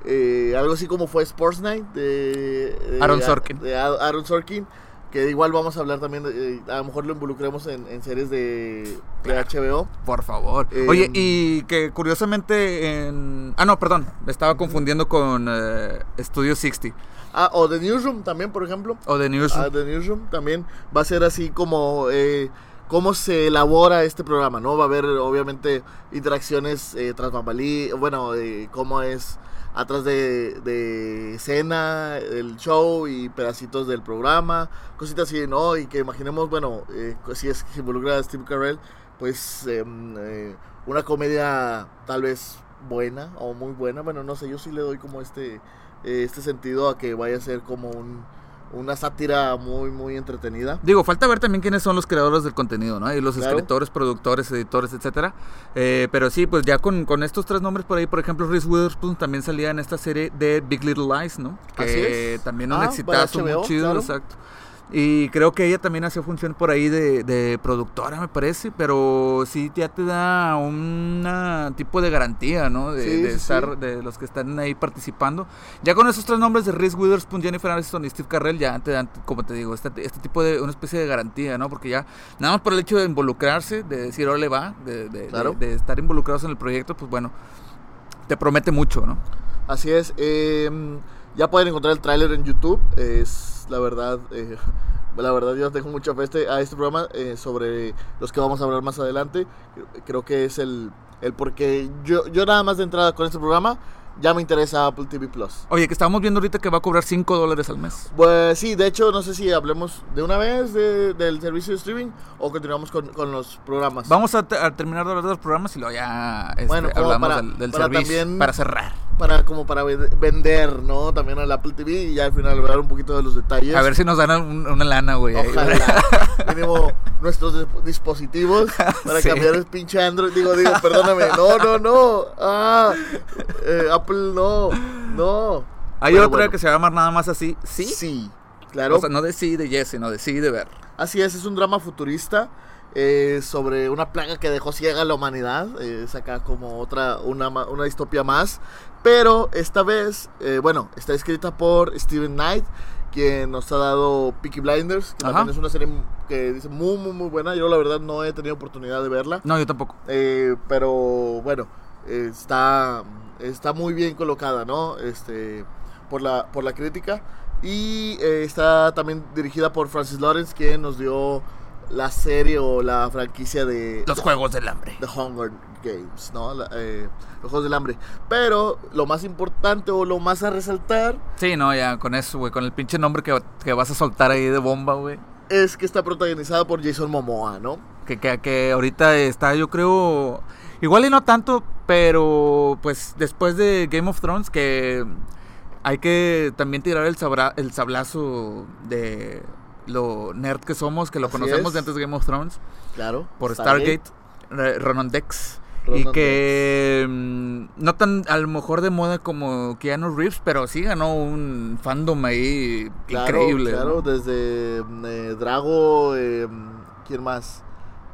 eh, algo así como fue Sports Night de, de- Aaron Sorkin. de Aaron Sorkin, que igual vamos a hablar también, de- eh, a lo mejor lo involucremos en, en series de, de HBO. Por favor. Eh, Oye, y que curiosamente en... Ah, no, perdón. Me estaba confundiendo con eh, Studio 60. Ah, o The Newsroom también, por ejemplo. O The News. Ah, The Newsroom también va a ser así como eh, cómo se elabora este programa, ¿no? Va a haber obviamente interacciones eh, tras bambalí, bueno, eh, cómo es atrás de, de escena, el show y pedacitos del programa, cositas así, ¿no? Y que imaginemos, bueno, eh, si es que se involucra a Steve Carell, pues em, eh, una comedia tal vez buena o muy buena, bueno, no sé, yo sí le doy como este, eh, este sentido a que vaya a ser como un, una sátira muy, muy entretenida. Digo, falta ver también quiénes son los creadores del contenido, ¿no? Y los Claro. escritores, productores, editores, etcétera. Eh, pero sí, pues ya con, con estos tres nombres por ahí, por ejemplo, Reese Witherspoon también salía en esta serie de Big Little Lies, ¿no? Que Así es. también un Ah, exitazo para muy chido, claro. exacto. Y creo que ella también hacía función por ahí de, de productora, me parece, pero sí ya te da un tipo de garantía, ¿no? De, Sí, de sí, estar, sí. de los que están ahí participando. Ya con esos tres nombres de Reese Witherspoon, Jennifer Aniston y Steve Carell, ya te dan, como te digo, este, este tipo de, una especie de garantía, ¿no? Porque ya, nada más por el hecho de involucrarse, de decir, le va, de, de- Claro. de- de estar involucrados en el proyecto, pues bueno, te promete mucho, ¿no? Así es. eh, ya pueden encontrar el tráiler en YouTube. Es la verdad. eh, la verdad yo tengo mucha fe a este- a este programa eh, sobre los que vamos a hablar más adelante. Creo que es el, el porque yo, yo nada más de entrada con este programa ya me interesa Apple TV Plus. Oye, que estábamos viendo ahorita que va a cobrar 5 dólares al mes. Pues sí, de hecho no sé si hablemos de una vez de- del servicio de streaming o continuamos con, con los programas. Vamos a, te- a terminar de hablar de los programas y luego ya este, Bueno, hablamos para- del, del para servicio también- para cerrar. Para como para ve- vender, ¿no? También al Apple TV y ya al final hablar un poquito de los detalles. A ver si nos dan un- una lana, güey. Ojalá. Mínimo nuestros dis- dispositivos para Sí. cambiar el pinche Android. Digo, digo, perdóname. No, no, no. Ah, eh, Apple no. No. Hay Pero otra bueno. que se va a llamar nada más así. ¿Sí? Sí, claro. O sea, no de sí de yes, sino de sí de ver. Así es, es un drama futurista eh, sobre una plaga que dejó ciega a la humanidad. Eh, es acá como otra, una, una distopia más. Pero esta vez, eh, bueno, está escrita por Steven Knight, quien nos ha dado Peaky Blinders, que Ajá. también es una serie que dice muy, muy, muy buena. Yo la verdad no he tenido oportunidad de verla. No, yo tampoco. Eh, pero bueno, está, está muy bien colocada, ¿no? Este, por, la, por la crítica. Y está también dirigida por Francis Lawrence, quien nos dio la serie o la franquicia de Los Juegos del Hambre. The Hunger Games, ¿no? La- eh, los Juegos del Hambre. Pero lo más importante o lo más a resaltar Sí, no, ya con eso, güey. Con el pinche nombre que, que vas a soltar ahí de bomba, güey. es que está protagonizada por Jason Momoa, ¿no? Que, que, que ahorita está, yo creo. Igual y no tanto, pero pues después de Game of Thrones, que hay que también tirar el, sabra- el sablazo de lo nerd que somos, que lo Así conocemos es. de antes de Game of Thrones, Claro. por Stargate, Re- Ronan Dex. Y que mm, no tan a lo mejor de moda como Keanu Reeves, pero sí ganó un fandom ahí Claro, increíble. Claro, ¿no? desde mm, eh, Drago, eh, ¿quién más?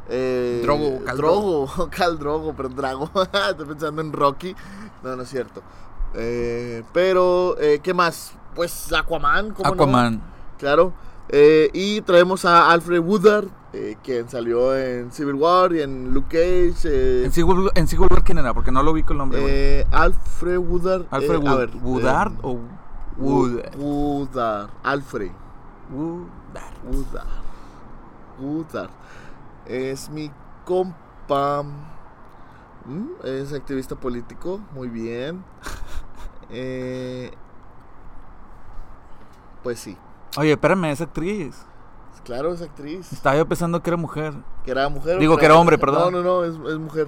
Eh, Drogo, Khal Drogo, Khal Drogo, pero Drago. Estoy pensando en Rocky. No, no es cierto. Eh, pero, eh, ¿qué más? Pues Aquaman, ¿cómo no? Aquaman. Claro. Eh, y traemos a Alfred Woodard, eh, quien salió en Civil War y en Luke Cage. eh, En Civil, en Civil War, ¿quién era? Porque no lo vi con el nombre, Alfred Woodard. Alfred a Wood- ver, Woodard o Wood- Wood. Woodard. Alfred. Woodard. Woodard. Woodard. Es mi compa. Mm, Es activista político. Muy bien. Pues sí. Oye, espérame, esa actriz. Claro, es actriz. Estaba yo pensando que era mujer. Que era mujer. Digo que era hombre, perdón. No, no, no, es, es mujer.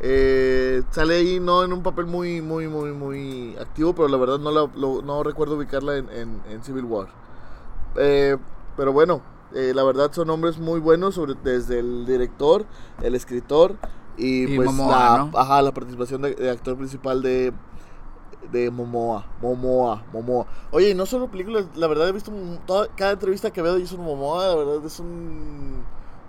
Eh, sale ahí no en un papel muy, muy, muy, muy activo, pero la verdad no, la- lo- no recuerdo ubicarla en, en- en Civil War. Eh, pero bueno, eh, la verdad son nombres muy buenos, sobre, desde el director, el escritor y, Y pues Momoa, la, ¿no? ajá, la participación de, de actor principal de, de Momoa, Momoa, Momoa. Oye, no solo películas, la verdad he visto cada entrevista que veo de Jason Momoa, la verdad es un,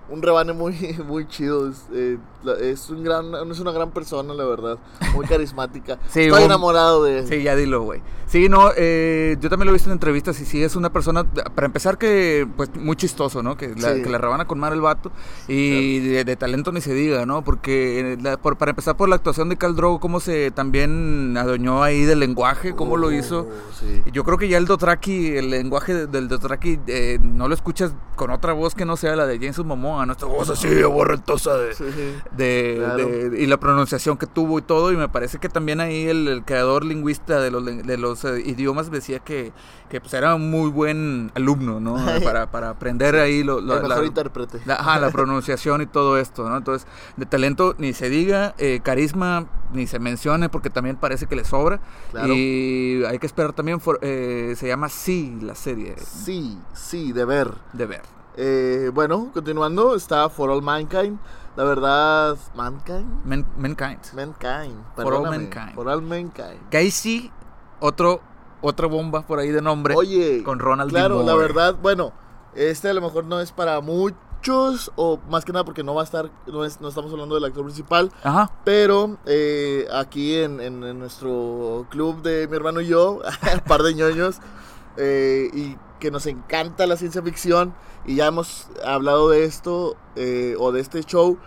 un rebane muy, muy chido. Es, eh, es, un gran, es una gran persona, la verdad, muy carismática. Sí, Estoy un- enamorado de él. Sí, ya dilo, güey. Sí, no, eh, yo también lo he visto en entrevistas y sí, es una persona, para empezar, que pues muy chistoso, ¿no? Que la, Sí. que la rebana con mar el vato y de, de talento ni se diga, ¿no? Porque eh, la- por- para empezar por la actuación de Cal Drogo, cómo se también adueñó ahí del lenguaje, cómo lo hizo. Oh, sí. Yo creo que ya el Dotraki, el lenguaje de- del Dotraki, eh, no lo escuchas con otra voz que no sea la de Jason Momoa, ¿no? Esta voz así, aborrentosa de, Sí. de, Claro. de- y la pronunciación que tuvo y todo y me parece que también ahí el, el creador lingüista de los, len- de los eh, idiomas decía que, que pues era un muy buen alumno no para, para aprender ahí lo, lo- el mejor la, intérprete. la- ajá, la pronunciación y todo esto no entonces de talento ni se diga eh, carisma ni se mencione porque también parece que le sobra Claro. y hay que esperar también for- eh, se llama sí la serie Sí, sí, de ver. de ver Eh, bueno, continuando, está For All Mankind. La verdad, Mankind. Men- Mankind Mankind. For All Mankind. For All Mankind. que ahí sí otro otra bomba por ahí de nombre Oye, con Ronald claro, la verdad, bueno, este a lo mejor no es para muchos, o más que nada porque no va a estar, no, es, no estamos hablando del actor principal, Ajá. pero eh, aquí en, en- en nuestro club de mi hermano y yo, un par de ñoños, eh, y que nos encanta la ciencia ficción, y ya hemos hablado de esto, eh, o de este show,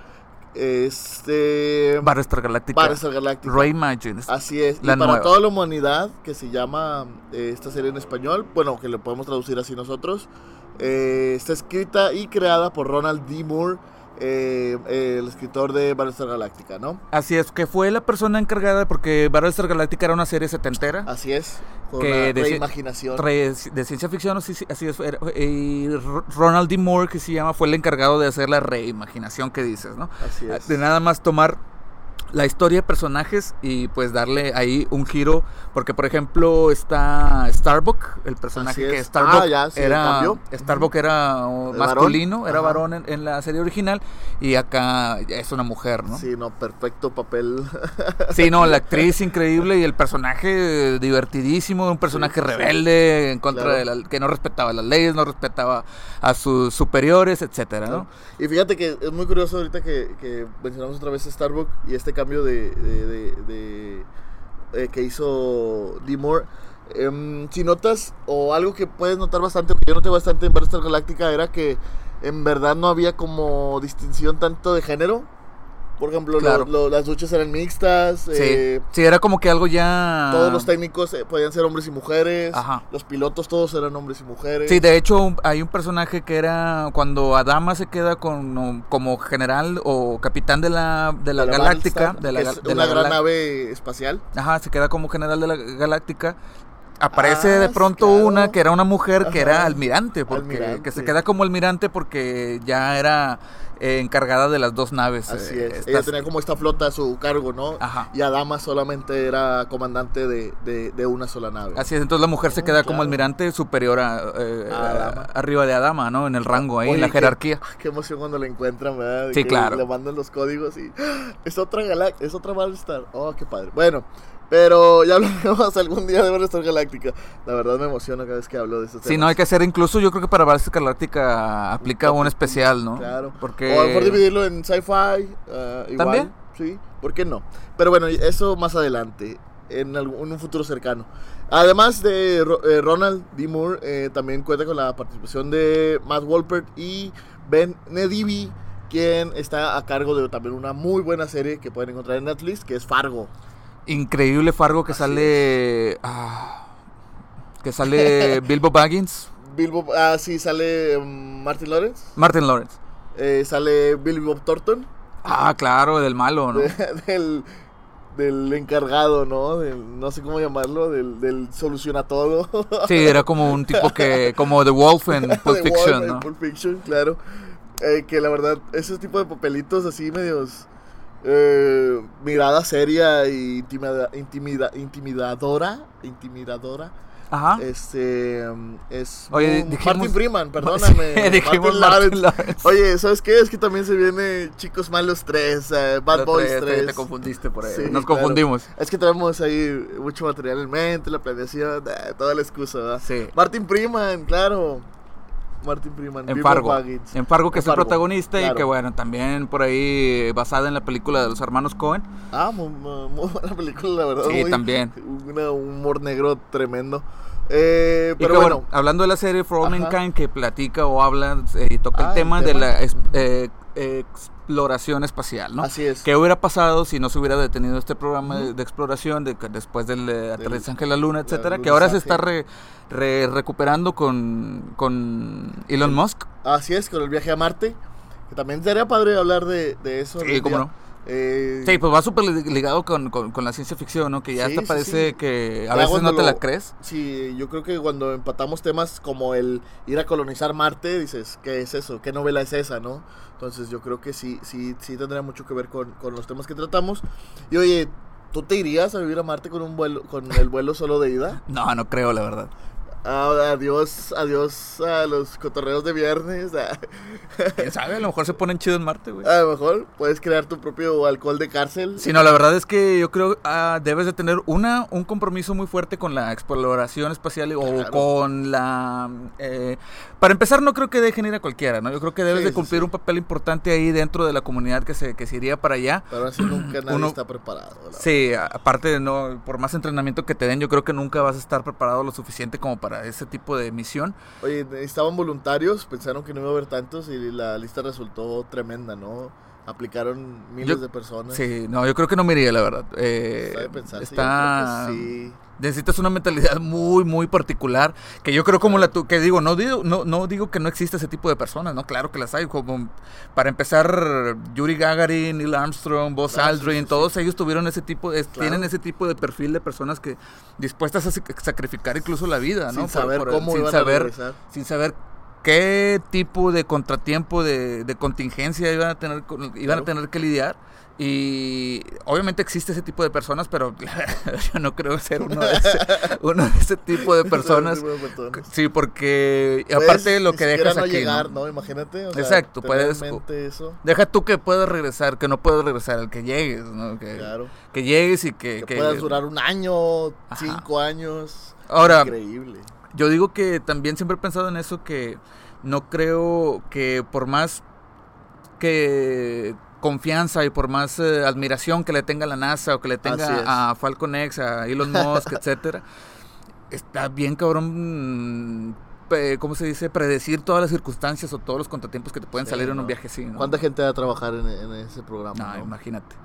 este... Battlestar Galactica. Battlestar Galactica. Reimagines. Así es, La y para nueva. toda la humanidad, que se llama eh, esta serie en español, bueno, que lo podemos traducir así nosotros, eh, está escrita y creada por Ronald D. Moore, eh, eh, el escritor de Battlestar Galactica, ¿no? Así es, que fue la persona encargada porque Battlestar Galactica era una serie setentera Así es, con Que de- de ciencia ficción, así, así es. era- Y R- Ronald D. Moore, que se llama, fue el encargado de hacer la reimaginación que dices, ¿no? Así es. De nada más tomar la historia de personajes y pues darle ahí un giro porque por ejemplo está Starbuck el personaje que es. Starbuck Ah, ya, sí, era. Starbuck era masculino varón. era Ajá. varón en, en la serie original y acá es una mujer no Sí, no, perfecto papel. Sí, no, la actriz increíble y el personaje divertidísimo, un personaje Sí, sí, sí. rebelde en contra Claro. de la, que no respetaba las leyes, no respetaba a sus superiores, etcétera, ¿no? Y fíjate que es muy curioso ahorita que, que mencionamos otra vez Starbucks y este cambio de, eh, que hizo D. Moore. Em, si notas, o algo que puedes notar bastante, que yo noté bastante en Battlestar Galactica, era que en verdad no había como distinción tanto de género. Por ejemplo, lo- Claro. lo- las luchas eran mixtas. Sí, eh, sí, era como que algo ya... Todos los técnicos eh, podían ser hombres y mujeres. Ajá. Los pilotos todos eran hombres y mujeres. Sí, de hecho un- hay un personaje que era cuando Adama se queda con, como general o capitán de la, de la, De la galáctica, de la, de una la gran nave espacial. Ajá, se queda como general de la galáctica. Aparece Ah, de sí, pronto claro. una que era una mujer que era almirante, porque Almirante. que se queda como almirante porque ya era eh, encargada de las dos naves. Así eh, es. estas- Ella tenía como esta flota a su cargo, ¿no? Ajá. Y Adama solamente era comandante de, de- de una sola nave. Así es, entonces la mujer se Oh, queda como almirante superior a, eh, A arriba de Adama, ¿no? En el rango ahí, en la jerarquía. Qué, emoción cuando la encuentran, ¿verdad? De Sí, que claro. Le mandan los códigos y ¡ah! es otra galaxia, es otra Battlestar. Oh, qué padre. Bueno, pero ya hablaremos algún día de Battlestar Galáctica. La verdad me emociona cada vez que hablo de estos Sí, no hay que hacer, incluso yo creo que para Battlestar Galáctica aplica un especial, ¿no? Claro. Porque... O a lo mejor dividirlo en sci-fi. igual, ¿También? Sí, ¿por qué no? Pero bueno, eso más adelante, en, algún- en un futuro cercano. Además de eh, Ronald D. Moore, eh, también cuenta con la participación de Matt Wolpert y Ben Nedivi, quien está a cargo de también una muy buena serie que pueden encontrar en Netflix, que es Fargo. Increíble Fargo que Así sale... ah, que sale Bilbo Baggins, Bilbo, ah, sí, sale mm, Martin Lawrence, Martin Lawrence. eh, sale Billy Bob Thornton. Ah, claro, del malo, ¿no? de- del, del encargado, ¿no? Del, no sé cómo llamarlo, del, del soluciona todo. Sí, era como un tipo que... Como The Wolf en Pulp Fiction, Wolf en ¿no? Pulp Fiction, claro. Eh, que la verdad, ese tipo de papelitos así medios... eh, mirada seria y intimida, intimida- intimidadora, intimidadora, Ajá. este mm, es Oye, muy- dijimos- Martin Freeman, perdóname, dijimos Martin Lawrence. Lawrence. Oye, ¿sabes qué? Es que también se viene Chicos Malos 3, eh, Bad Lo Boys traes, te- 3. Te confundiste por ahí. Sí, Nos claro. confundimos. Es que tenemos ahí mucho material en mente, la planeación, eh, toda la excusa, ¿verdad? Sí. Martin Freeman, claro. Martin Freeman. En Fargo. En Fargo, que En es el protagonista y que, bueno, también por ahí basada en la película de los hermanos Cohen. Ah, muy, buena película, la verdad. Sí, muy- también. Un humor negro tremendo. Eh, pero que, bueno, hablando de la serie For All. Mankind, que platica o habla eh, y toca Ah, el el tema de la eh, exploración espacial, ¿no? así es. ¿Qué hubiera pasado si no se hubiera detenido este programa de, exploración de, después del eh, aterrizaje de la luna, la etcétera? Que ahora se está re- re- recuperando con, con Elon Musk. Así es, con el viaje a Marte. Que también sería padre hablar de, de eso. Sí, cómo día. no. Eh, Sí, pues va súper li- ligado con, con- con la ciencia ficción, ¿no? Que ya Sí, sí, parece sí. que a Ya veces no te la crees. Sí, yo creo que cuando empatamos temas como el ir a colonizar Marte, dices, ¿qué es eso? ¿Qué novela es esa, no? Entonces yo creo que sí, sí, sí tendría mucho que ver con, con los temas que tratamos. Y oye, ¿tú te irías a vivir a Marte con un vuelo, con el vuelo solo de ida? No, no creo, la verdad. Ah, adiós, adiós a los cotorreos de viernes. ah. ¿Quién sabe? A lo mejor se ponen chido en Marte, güey. A lo mejor puedes crear tu propio alcohol de cárcel. Sí, no, la verdad es que yo creo ah, debes de tener una un compromiso muy fuerte con la exploración espacial o con la... eh, para empezar, no creo que dejen ir a cualquiera, ¿no? Yo creo que debes Sí, de cumplir sí. un papel importante ahí dentro de la comunidad que se, que se iría para allá. Pero así nunca nadie Uno- está preparado. Sí, aparte no, por más entrenamiento que te den, yo creo que nunca vas a estar preparado lo suficiente como para ese tipo de misión. Oye, necesitaban voluntarios, pensaron que no iba a haber tantos y la lista resultó tremenda, ¿no? Aplicaron miles Yo- de personas. Sí, no, yo creo que no me iría, la verdad. Eh, Está sí. Necesitas una mentalidad muy, muy particular. Que yo creo como la tu, que digo, no digo, no, no digo que no existe ese tipo de personas, ¿no? Claro que las hay. Como para empezar, Yuri Gagarin, Neil Armstrong, Buzz Claro, Aldrin, sí, sí. todos ellos tuvieron ese tipo, es- Claro. tienen ese tipo de perfil de personas que dispuestas a sac- sacrificar incluso la vida, ¿no? Sin saber cómo sin iban saber, sin saber qué tipo de contratiempo, de, de contingencia iban a tener, iban Claro. a tener que lidiar. Y obviamente existe ese tipo de personas, pero yo no creo ser uno de ese, uno de ese tipo de personas. Sí, porque Puedes aparte de lo que dejas no aquí, ¿no? llegar, ¿no? Imagínate. o Exacto, puedes- eso. Deja tú que puedas regresar, que no puedes regresar, el que llegues, ¿no? Que, Claro. que llegues y que... Que, que- puedas durar un año, Ajá. cinco años. Ahora, Increíble. Yo digo que también siempre he pensado en eso, que no creo que por más que confianza y por más eh, admiración que le tenga la NASA o que le tenga a Falcon X, a Elon Musk, etcétera, está bien cabrón, mm, ¿cómo se dice? Predecir todas las circunstancias o todos los contratiempos que te pueden Sí, salir en ¿no? un viaje así, ¿no? ¿Cuánta gente va a trabajar en, en ese programa? No, no? imagínate.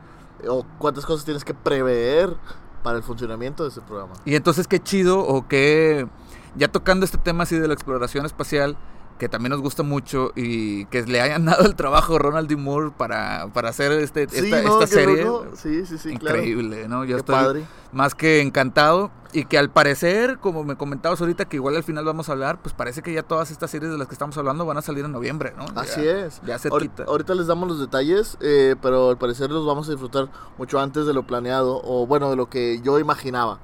O cuántas cosas tienes que prever para el funcionamiento de ese programa. Y entonces qué chido o qué, ya tocando este tema así de la exploración espacial, que también nos gusta mucho y que le hayan dado el trabajo a Ronald D. Moore para, para hacer este, Sí, esta, ¿no? esta Qué serie. Sí, sí, claro. Increíble, ¿no? Yo Qué estoy padre. más que encantado y que al parecer, como me comentabas ahorita, que igual al final vamos a hablar, pues parece que ya todas estas series de las que estamos hablando van a salir en noviembre, ¿no? Así Ya- es. Ya Ahori- cerquita. Ahorita les damos los detalles, eh, pero al parecer los vamos a disfrutar mucho antes de lo planeado, o bueno, de lo que yo imaginaba.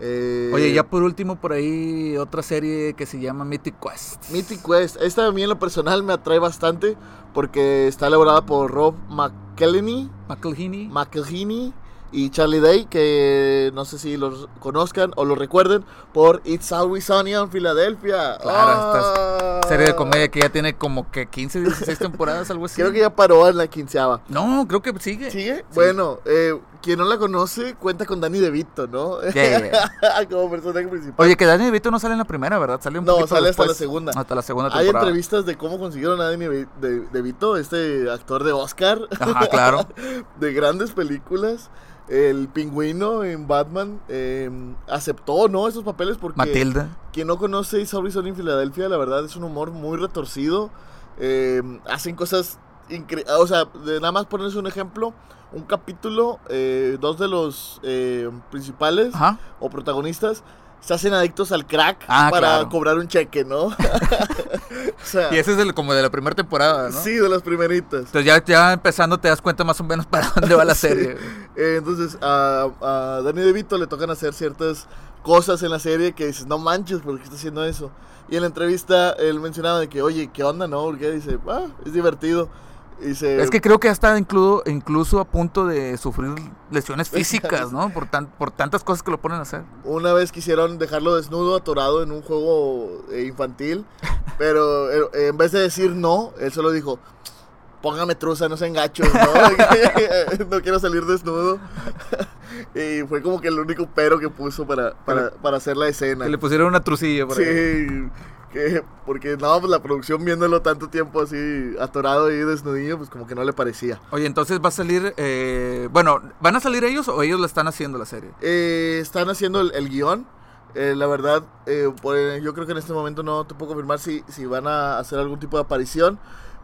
Eh, Oye, ya por último, por ahí otra serie que se llama Mythic Quest. Mythic Quest. Esta a mí en lo personal me atrae bastante porque está elaborada por Rob McElhenney, McElhinney. McElhenney y Charlie Day, que no sé si los conozcan o lo recuerden por It's Always Sunny in Philadelphia. Claro, Ah. serie de comedia que ya tiene como que 15, 16 temporadas, algo así. Creo que ya paró en la quinceava. No, creo que sigue. ¿Sigue? Bueno, eh, quien no la conoce cuenta con Danny DeVito, ¿no? Yeah, Como personaje principal. Oye, que Danny DeVito no sale en la primera, ¿verdad? Sale un No, poquito sale hasta la segunda. Hasta la segunda Hay temporada. entrevistas de cómo consiguieron a Danny De- De- DeVito, este actor de Oscar, Ajá, claro. de grandes películas. El pingüino en Batman eh, aceptó, ¿no? Esos papeles porque Matilda. quien no conoce Always Sunny en Filadelfia, la verdad es un humor muy retorcido. Eh, hacen cosas. O sea, de nada más ponerles un ejemplo. Un capítulo, eh, dos de los eh, principales Ajá. o protagonistas se hacen adictos al crack Ah, para claro. cobrar un cheque, ¿no? o sea, Y ese es el- como de la primera temporada, ¿no? sí, de las primeritas. Entonces ya, ya empezando te das cuenta más o menos para dónde va la Sí. serie. Eh, entonces, a, a Danny DeVito le tocan hacer ciertas cosas en la serie que dices, no manches, ¿por qué está haciendo eso? Y en la entrevista él mencionaba de que, oye, ¿qué onda, no? Porque dice, ah, es divertido. Y Es que creo que ya está incluso, incluso a punto de sufrir lesiones físicas, ¿no? Por, tan, por tantas cosas que lo ponen a hacer. una vez quisieron dejarlo desnudo, atorado en un juego eh, infantil, pero eh, en vez de decir no, él solo dijo, póngame truza, no se engachos, ¿no? no quiero salir desnudo. y fue como que el único pero que puso para, para, para hacer la escena. Que le pusieron una trucilla por ahí. Que, porque no, pues la producción viéndolo tanto tiempo así atorado y desnudillo, pues como que no le parecía. Oye, entonces va a salir, eh, bueno, ¿van a salir ellos o ellos la están haciendo la serie? Eh, están haciendo el, el guion. Eh, la verdad, eh, por- yo creo que en este momento no te puedo confirmar si, si van a hacer algún tipo de aparición.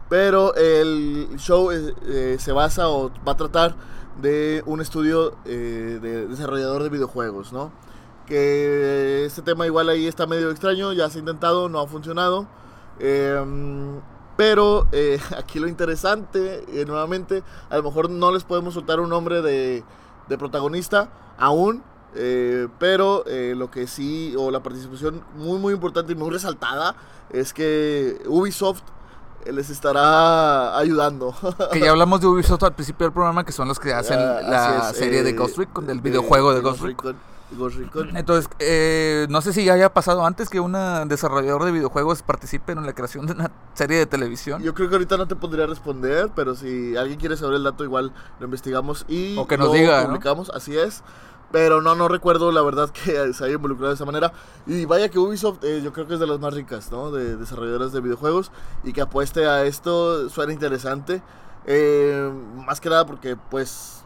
Pero el show eh, eh, se basa o va a tratar de un estudio de desarrollador de videojuegos, ¿no? Que este tema igual ahí está medio extraño, ya se ha intentado, no ha funcionado. Em, pero eh, aquí lo interesante, eh, nuevamente, a lo mejor no les podemos soltar un nombre de, de protagonista aún, eh, pero eh, lo que sí, o la participación muy muy importante y muy resaltada, es que Ubisoft eh, les estará ayudando. Que ya hablamos de Ubisoft al principio del programa, que son los que hacen Ah, la serie de eh, Ghost Recon, del eh, videojuego de Ghost Recon. Recon. Entonces, eh, no sé si ya haya pasado antes que un desarrollador de videojuegos participe en la creación de una serie de televisión. Yo creo que ahorita no te podría responder, pero si alguien quiere saber el dato, igual lo investigamos y O que nos lo diga, ¿no? publicamos. Así es. Pero no, no recuerdo la verdad que se haya involucrado de esa manera. Y vaya que Ubisoft, eh, yo creo que es de las más ricas, ¿no? De desarrolladoras de videojuegos. Y que apueste a esto suena interesante. Eh, más que nada porque, pues,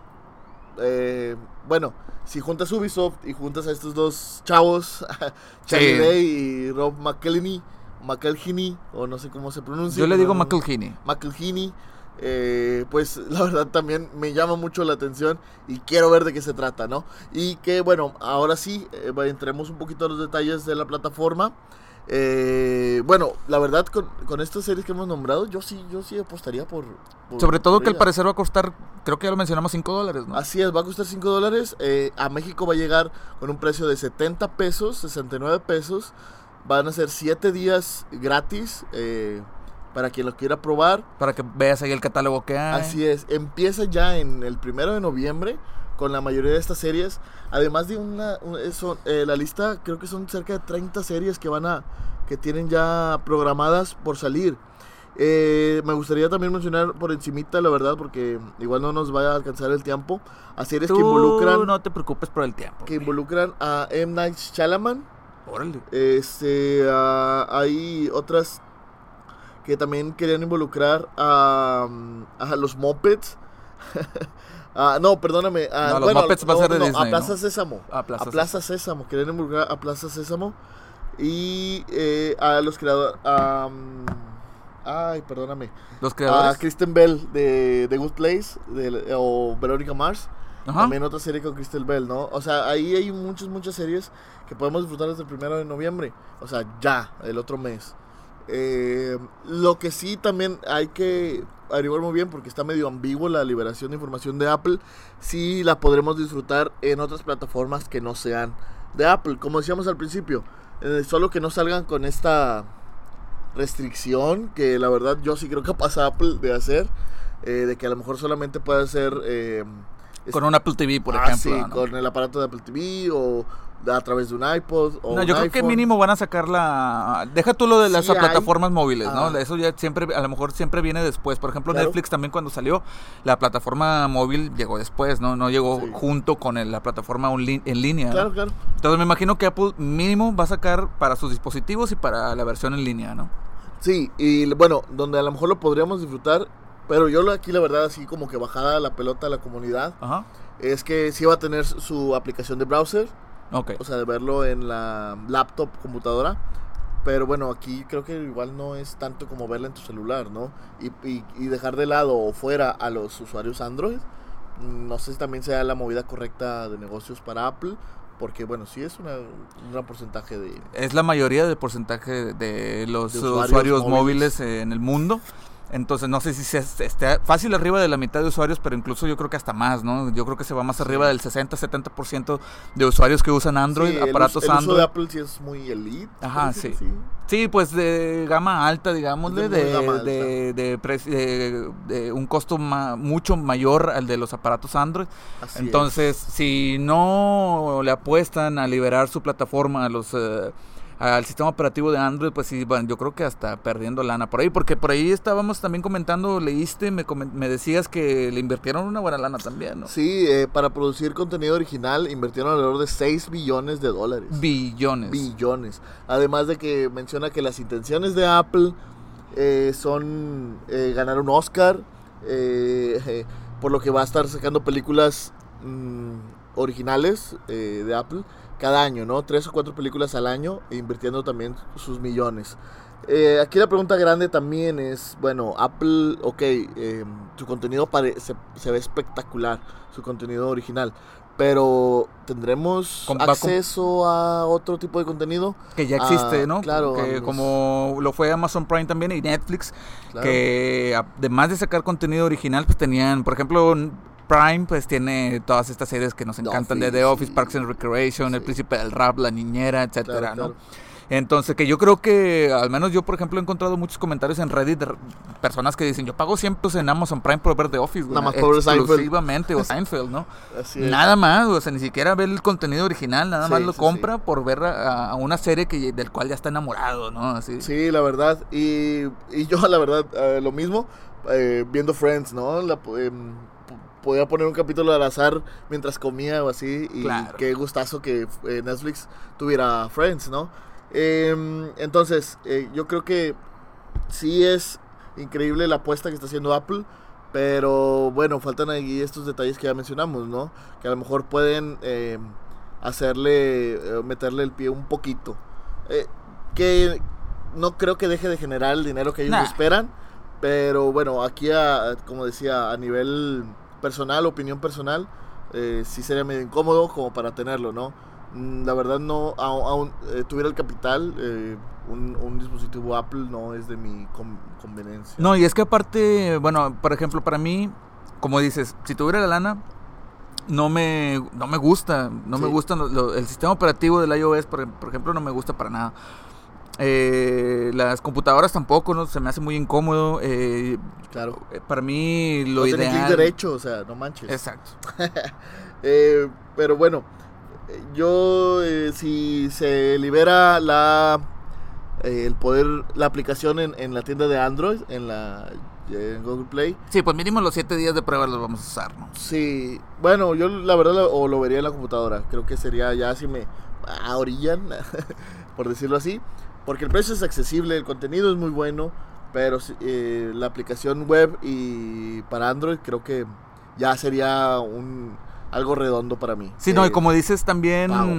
eh, bueno, si juntas Ubisoft y juntas a estos dos chavos, Charlie Sí. Day y Rob McElhenney, McElhenney, o no sé cómo se pronuncia. Yo le digo no. McElhinney. McElhinney, eh, pues la verdad también me llama mucho la atención y quiero ver de qué se trata, ¿no? Y que bueno, ahora sí, eh, entremos un poquito a los detalles de la plataforma. Eh, bueno, la verdad con, con, estas series que hemos nombrado, yo sí, yo sí apostaría por... Sobre todo que al parecer va a costar, creo que ya lo mencionamos, 5 dólares, ¿no? Así es, va a costar 5 dólares. Eh, a México va a llegar con un precio de 70 pesos, 69 pesos. Van a ser 7 días gratis. Eh, para quien lo quiera probar. Para que veas ahí el catálogo que hay. Así es, empieza ya en el primero de noviembre con la mayoría de estas series. Además de una, eh, la lista creo que son cerca de 30 series que van a, que tienen ya programadas por salir. Eh, me gustaría también mencionar por encimita, la verdad, porque igual no nos va a alcanzar el tiempo, a series que involucran... no te preocupes por el tiempo. Que involucran a M. Night Shyamalan. Órale. Este, hay otras que también querían involucrar a, a los Muppets. Ah, no, perdóname. no, los Muppets va a ser de Disney, A Plaza Sésamo. A Plaza, a Plaza Sésamo. Querían involucrar a Plaza Sésamo. Y eh, a los creadores. ay, perdóname. Los creadores. A Kristen Bell de The Good Place de, o Verónica Mars. También otra serie con Kristen Bell, ¿no? O sea, ahí hay muchas, muchas series que podemos disfrutar desde el primero de noviembre. O sea, ya, el otro mes. Eh, lo que sí también hay que averiguar muy bien porque está medio ambiguo la liberación de información de Apple. Sí la podremos disfrutar en otras plataformas que no sean de Apple. Como decíamos al principio, eh, solo que no salgan con esta restricción que la verdad yo sí creo que pasa Apple de hacer. Eh, de que a lo mejor solamente puede ser... con un Apple TV, por ah, ejemplo. Sí, con el aparato de Apple TV o a través de un iPod o no, yo creo que mínimo van a sacar la deja tú lo de las plataformas móviles no eso ya siempre a lo mejor siempre viene después. Por ejemplo Netflix también cuando salió la plataforma móvil llegó después no no llegó junto con la plataforma en línea claro claro. Entonces me imagino que Apple mínimo va a sacar para sus dispositivos y para la versión en línea no sí y bueno donde a lo mejor lo podríamos disfrutar pero yo aquí la verdad así como que bajada la pelota a la comunidad Ajá. es que sí va a tener su aplicación de browser o sea, de verlo en la laptop, computadora. Pero bueno, aquí creo que igual no es tanto como verla en tu celular, ¿no? Y, y, dejar de lado o fuera a los usuarios Android. No sé si también sea la movida correcta de negocios para Apple. Porque bueno, sí es una, un gran porcentaje de... Es la mayoría del porcentaje de los usuarios, móviles en el mundo. Entonces no sé si se, esté fácil arriba de la mitad de usuarios, pero incluso yo creo que hasta más, ¿no? Yo creo que se va más arriba del 60-70% de usuarios que usan Android, aparatos el Android. Uso de Apple sí es muy elite. Ajá, sí. sí. pues de gama alta, digamos, de, de, de, de, un costo mucho mayor al de los aparatos Android. Entonces, si no le apuestan a liberar su plataforma a los... Eh, al sistema operativo de Android, pues sí, bueno, yo creo que hasta perdiendo lana por ahí, porque por ahí estábamos también comentando, leíste, me, me decías que le invirtieron una buena lana también, ¿no? Sí, eh, para producir contenido original invirtieron alrededor de 6 billones de dólares. Billones. Billones. Además de que menciona que las intenciones de Apple eh, son eh, ganar un Oscar, por lo que va a estar sacando películas mm, originales de Apple cada año, ¿no? Tres o cuatro películas al año, invirtiendo también sus millones. Eh, aquí la pregunta grande también es, bueno, Apple, ok, eh, su contenido se, se, ve espectacular, su contenido original, pero ¿tendremos acceso a otro tipo de contenido? Que ya existe, ah, ¿no? Claro. Que como lo fue Amazon Prime también y Netflix, que además de sacar contenido original, pues tenían, por ejemplo, Prime pues tiene todas estas series que nos encantan de The Office, Parks and Recreation, El Príncipe del Rap, La Niñera, etcétera, ¿no? Entonces, que yo creo que, al menos yo, por ejemplo, he encontrado muchos comentarios en Reddit de personas que dicen, yo pago siempre en Amazon Prime por ver The Office, Nada más por Exclusivamente, o Seinfeld, ¿no? Nada más, o sea, ni siquiera ver el contenido original, nada más lo compra por ver a, una serie que del cual ya está enamorado, ¿no? Así. Sí, la verdad. Y, y yo, la verdad, eh, lo mismo, eh, viendo Friends, ¿no? La, em, podía poner un capítulo al azar mientras comía o así. Y qué gustazo que eh, Netflix tuviera Friends, ¿no? Em, entonces, eh, yo creo que sí es increíble la apuesta que está haciendo Apple. Pero bueno, faltan ahí estos detalles que ya mencionamos, ¿no? Que a lo mejor pueden em, hacerle, eh, meterle el pie un poquito. que no creo que deje de generar el dinero que ellos esperan Pero bueno, aquí, a- como decía, a nivel personal, opinión personal, eh, sí sería medio incómodo como para tenerlo, ¿no? Mm, La verdad no, aún eh, tuviera el capital, eh, un, un dispositivo Apple no es de mi con- conveniencia. No, y es que aparte, bueno, por ejemplo, para mí, como dices, si tuviera la lana, no me, no me gusta, no me gusta lo- lo- el sistema operativo del iOS, por, por ejemplo, no me gusta para nada. Eh, las computadoras tampoco, ¿no? Se me hace muy incómodo. eh, Claro. eh, para mí lo no tiene clic ideal... derecho, o sea, no manches. Exacto. Eh, pero bueno, yo eh, si se libera la el poder, la aplicación en, en la tienda de Android, en la en Google Play, Sí, pues mínimo los siete días de prueba los vamos a usar, ¿no? sí, bueno, yo la verdad lo, o lo vería en la computadora, creo que sería ya si me orillan, por decirlo así, porque el precio es accesible, el contenido es muy bueno, pero eh, la aplicación web y para Android creo que ya sería un algo redondo para mí. Sí, no, y Eh, como dices también... pago.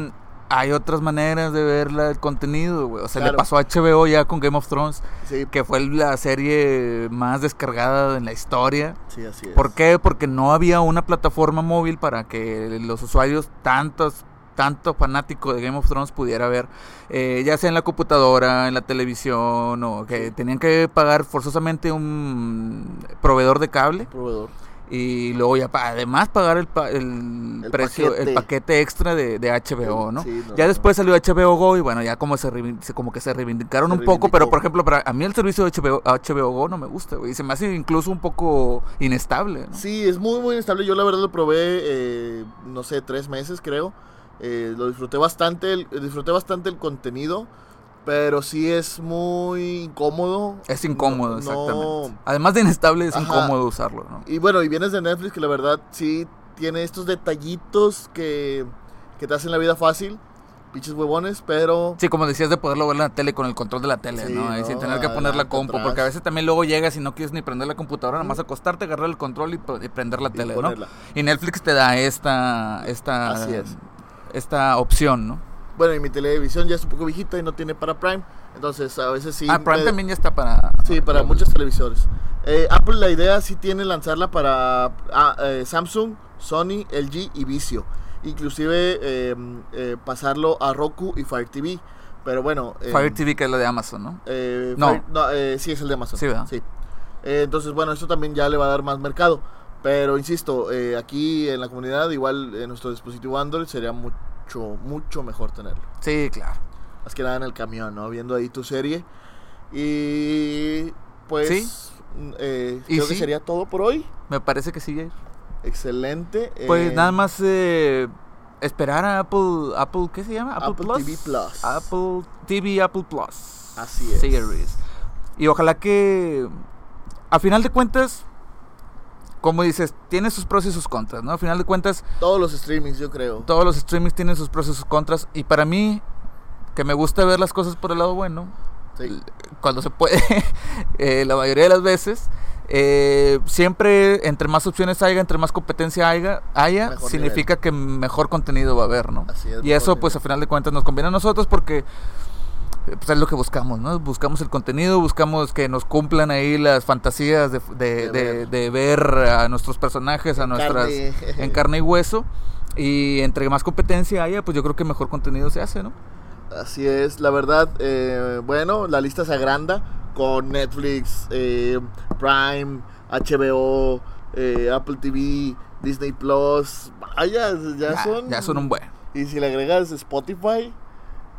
Hay otras maneras de ver la- el contenido, güey. O sea, le Claro. pasó a HBO ya con Game of Thrones. Sí, que fue la serie más descargada en la historia. sí, así es. ¿Por qué? Porque no había una plataforma móvil para que los usuarios, tantos, tanto fanático de Game of Thrones, pudiera ver, eh, ya sea en la computadora, en la televisión, o que tenían que pagar forzosamente un proveedor de cable Proveedor. y luego ya pa- además pagar el, pa- el El precio, el paquete. paquete extra de, de HBO, ¿no? Sí, no, ya no. después salió HBO Go y bueno, ya como se, como que se reivindicaron Se un poco, pero por ejemplo, para a mí el servicio de HBO, HBO Go no me gusta, güey, y se me hace incluso un poco inestable, ¿no? Sí, es muy, muy inestable. Yo la verdad lo probé, eh, no sé, tres meses creo. Eh, lo disfruté bastante, el- disfruté bastante el contenido, pero sí es muy incómodo. Es incómodo, No- exactamente. no- Además de inestable, es Ajá. incómodo usarlo, ¿no? Y bueno, y vienes de Netflix que la verdad sí tiene estos detallitos que, que te hacen la vida fácil. Pinches huevones, pero... Sí, como decías, de poderlo ver en la tele con el control de la tele, Sí, ¿no? Y ¿no? sin tener que poner la compu, atrás. porque a veces también luego llegas y no quieres ni prender la computadora, nada más acostarte, agarrar el control y, prender la y tele, ¿no? Y Netflix te da esta, esta, Así es. Esta opción, ¿no? Bueno, y mi televisión ya es un poco viejita y no tiene para Prime. Entonces a veces sí... ah, Prime me- también ya está para... Sí, para muchos televisores. Eh, Apple la idea sí tiene lanzarla para ah, eh, Samsung, Sony, LG y Vizio. Inclusive eh, eh, pasarlo a Roku y Fire TV. Pero bueno... eh, Fire TV, que es la de Amazon, ¿no? eh, No. Fire- eh, sí, es el de Amazon. Sí, ¿verdad? Eh, entonces, bueno, esto también ya le va a dar más mercado. Pero insisto, eh, aquí en la comunidad, igual en nuestro dispositivo Android sería mucho, mucho mejor tenerlo. Sí, claro. Más que nada en el camión, ¿no? Viendo ahí tu serie. Y pues Sí. mm, eh, ¿Y creo que sí? sería todo por hoy. Me parece que sí, Jair. Excelente. Pues Eh, nada más eh, esperar a Apple, Apple, ¿qué se llama? Apple TV Plus. Apple TV, Apple Plus. Así es. Series. Y ojalá que, a final de cuentas, como dices, tiene sus pros y sus contras, ¿no? A final de cuentas, Todos los streamings, yo creo. todos los streamings tienen sus pros y sus contras. Y para mí, que me gusta ver las cosas por el lado bueno, Sí. cuando se puede, eh, la mayoría de las veces. eh, siempre, entre más opciones haya, entre más competencia haya, haya Mejor significa que mejor contenido va a haber, ¿no? Así es, y eso, pues, a nivel. final de cuentas, nos conviene a nosotros porque pues, es lo que buscamos, ¿no? Buscamos el contenido, buscamos que nos cumplan ahí las fantasías de, de- De de- ver. a nuestros personajes, a nuestras Carne. en carne y hueso. Y entre más competencia haya, pues yo creo que mejor contenido se hace, ¿no? Así es, la verdad, eh, bueno, la lista se agranda con Netflix, eh, Prime, HBO, eh, Apple TV, Disney Plus. Vaya, ya, Ya, son. ya son un buen. Y si le agregas Spotify,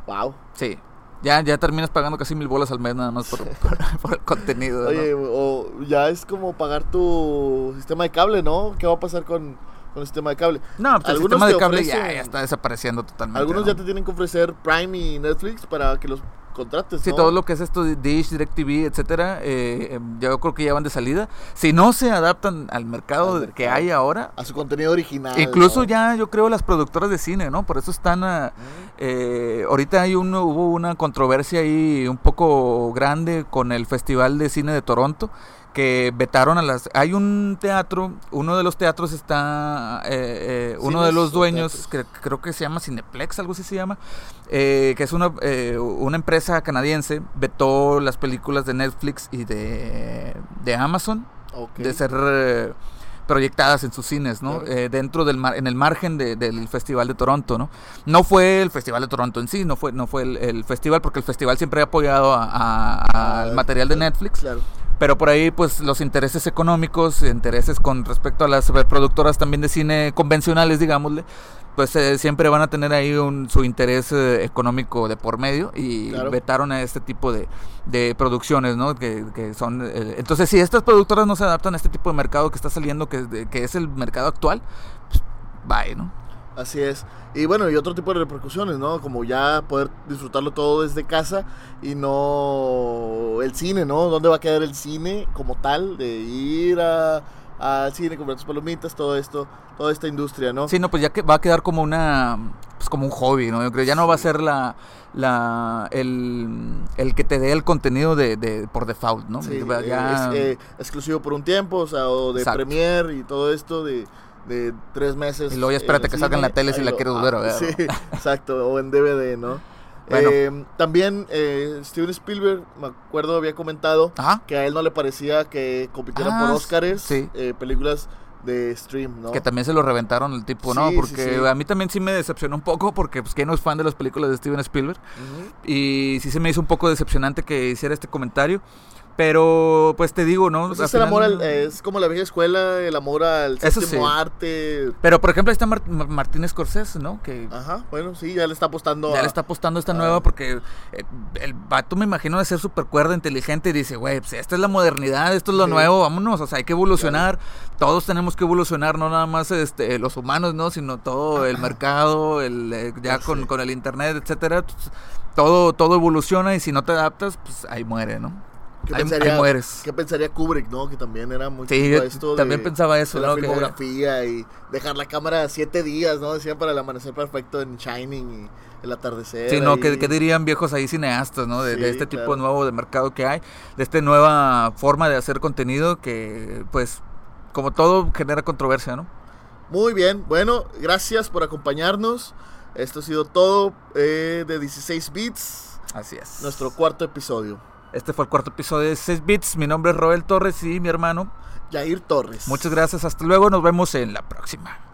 wow. Sí. Ya, ya terminas pagando casi mil bolas al mes nada más por, por- por el contenido. ¿no? Oye, o ya es como pagar tu sistema de cable, ¿no? ¿Qué va a pasar con, con el sistema de cable? no, pues el sistema de cable ya, está desapareciendo totalmente. Algunos ¿no? ya te tienen que ofrecer Prime y Netflix para que los contrates. Sí, ¿no? todo lo que es esto de Dish, DirecTV, etcétera, eh, eh, yo creo que ya van de salida. Si no se adaptan al mercado, Al que hay ahora, A su contenido original. incluso ¿no? ya yo creo las productoras de cine, ¿no? Por eso están a, Mm. Eh, ahorita hay un, hubo una controversia ahí un poco grande con el Festival de Cine de Toronto, que vetaron a las... Hay un teatro, uno de los teatros está, eh, eh, uno de los dueños, que creo que se llama Cineplex, algo así se llama, eh, que es una, eh, una empresa canadiense, vetó las películas de Netflix y de, de Amazon de ser eh, proyectadas en sus cines, ¿no? Claro. Eh, dentro del mar, en el margen de- del Festival de Toronto, ¿no? No fue el Festival de Toronto en sí, no fue, no fue el, el festival, porque el festival siempre ha apoyado a- a- al Ah, material de Netflix. Claro. Pero por ahí, pues, los intereses económicos, intereses con respecto a las productoras también de cine convencionales, digámosle, pues eh, siempre van a tener ahí un, su interés eh, económico de por medio y Claro. vetaron a este tipo de, de producciones, ¿no? Que, que son... eh, entonces, si estas productoras no se adaptan a este tipo de mercado que está saliendo, que, que es el mercado actual, pues, bye, ¿no? Así es. Y bueno, y otro tipo de repercusiones, ¿no? Como ya poder disfrutarlo todo desde casa y no el cine, ¿no? ¿Dónde va a quedar el cine como tal? De ir a- al cine, comprar tus palomitas, todo esto, toda esta industria, ¿no? Sí, no, pues ya que va a quedar como una, pues como un hobby, ¿no? Yo creo ya no va a ser la, la, el, el que te dé el contenido de, de por default, ¿no? Sí, ya- es eh, exclusivo por un tiempo, o sea, o de Exacto. Premiere y todo esto de, de tres meses. Y luego ya espérate en que salga en la tele si la quieres volver a ver, Sí, exacto, o en DVD, ¿no? Bueno. Eh, también eh, Steven Spielberg, me acuerdo, había comentado Ajá. que a él no le parecía que compitieran Ah, por Oscars sí. eh, películas de stream, ¿no? Que también se lo reventaron el tipo, ¿no? Sí, Porque sí. a mí también sí me decepcionó un poco porque pues que no es fan de las películas de Steven Spielberg. Y sí se me hizo un poco decepcionante que hiciera este comentario. Pero pues te digo, ¿no? Pues es, el amor al- es como la vieja escuela, el amor al Eso séptimo sí. arte. Pero por ejemplo ahí está Mar- Mar- Martín Scorsese, ¿no? Que Ajá, bueno, sí, ya le está apostando ya a- le está apostando esta nueva porque eh, el vato me imagino de ser súper cuerda, inteligente y dice, güey, pues esta es la modernidad, esto es lo Sí. nuevo, vámonos, o sea, hay que evolucionar, todos tenemos que evolucionar, no nada más este, los humanos, ¿no? Sino todo el mercado, el, eh, ya con, con el internet, etcétera, todo, todo evoluciona y si no te adaptas, pues ahí muere, ¿no? ¿Qué Ahí, pensaría, ahí mueres. ¿Qué pensaría Kubrick, no? Que también era muy Sí, yo esto también de- pensaba eso, de ¿no? la Que- filmografía y dejar la cámara siete días, ¿no? Decían para el amanecer perfecto en Shining y el atardecer. Sí, no. ¿qué, qué dirían viejos ahí cineastas, ¿no? De, este tipo nuevo de mercado que hay, de esta nueva forma de hacer contenido que, pues, como todo, genera controversia, ¿no? Muy bien, bueno, gracias por acompañarnos. Esto ha sido todo eh, de 16 bits, Así es. nuestro cuarto episodio. Este fue el cuarto episodio de 6 Bits. Mi nombre es Roel Torres y mi hermano. Jair Torres. Muchas gracias. Hasta luego. Nos vemos en la próxima.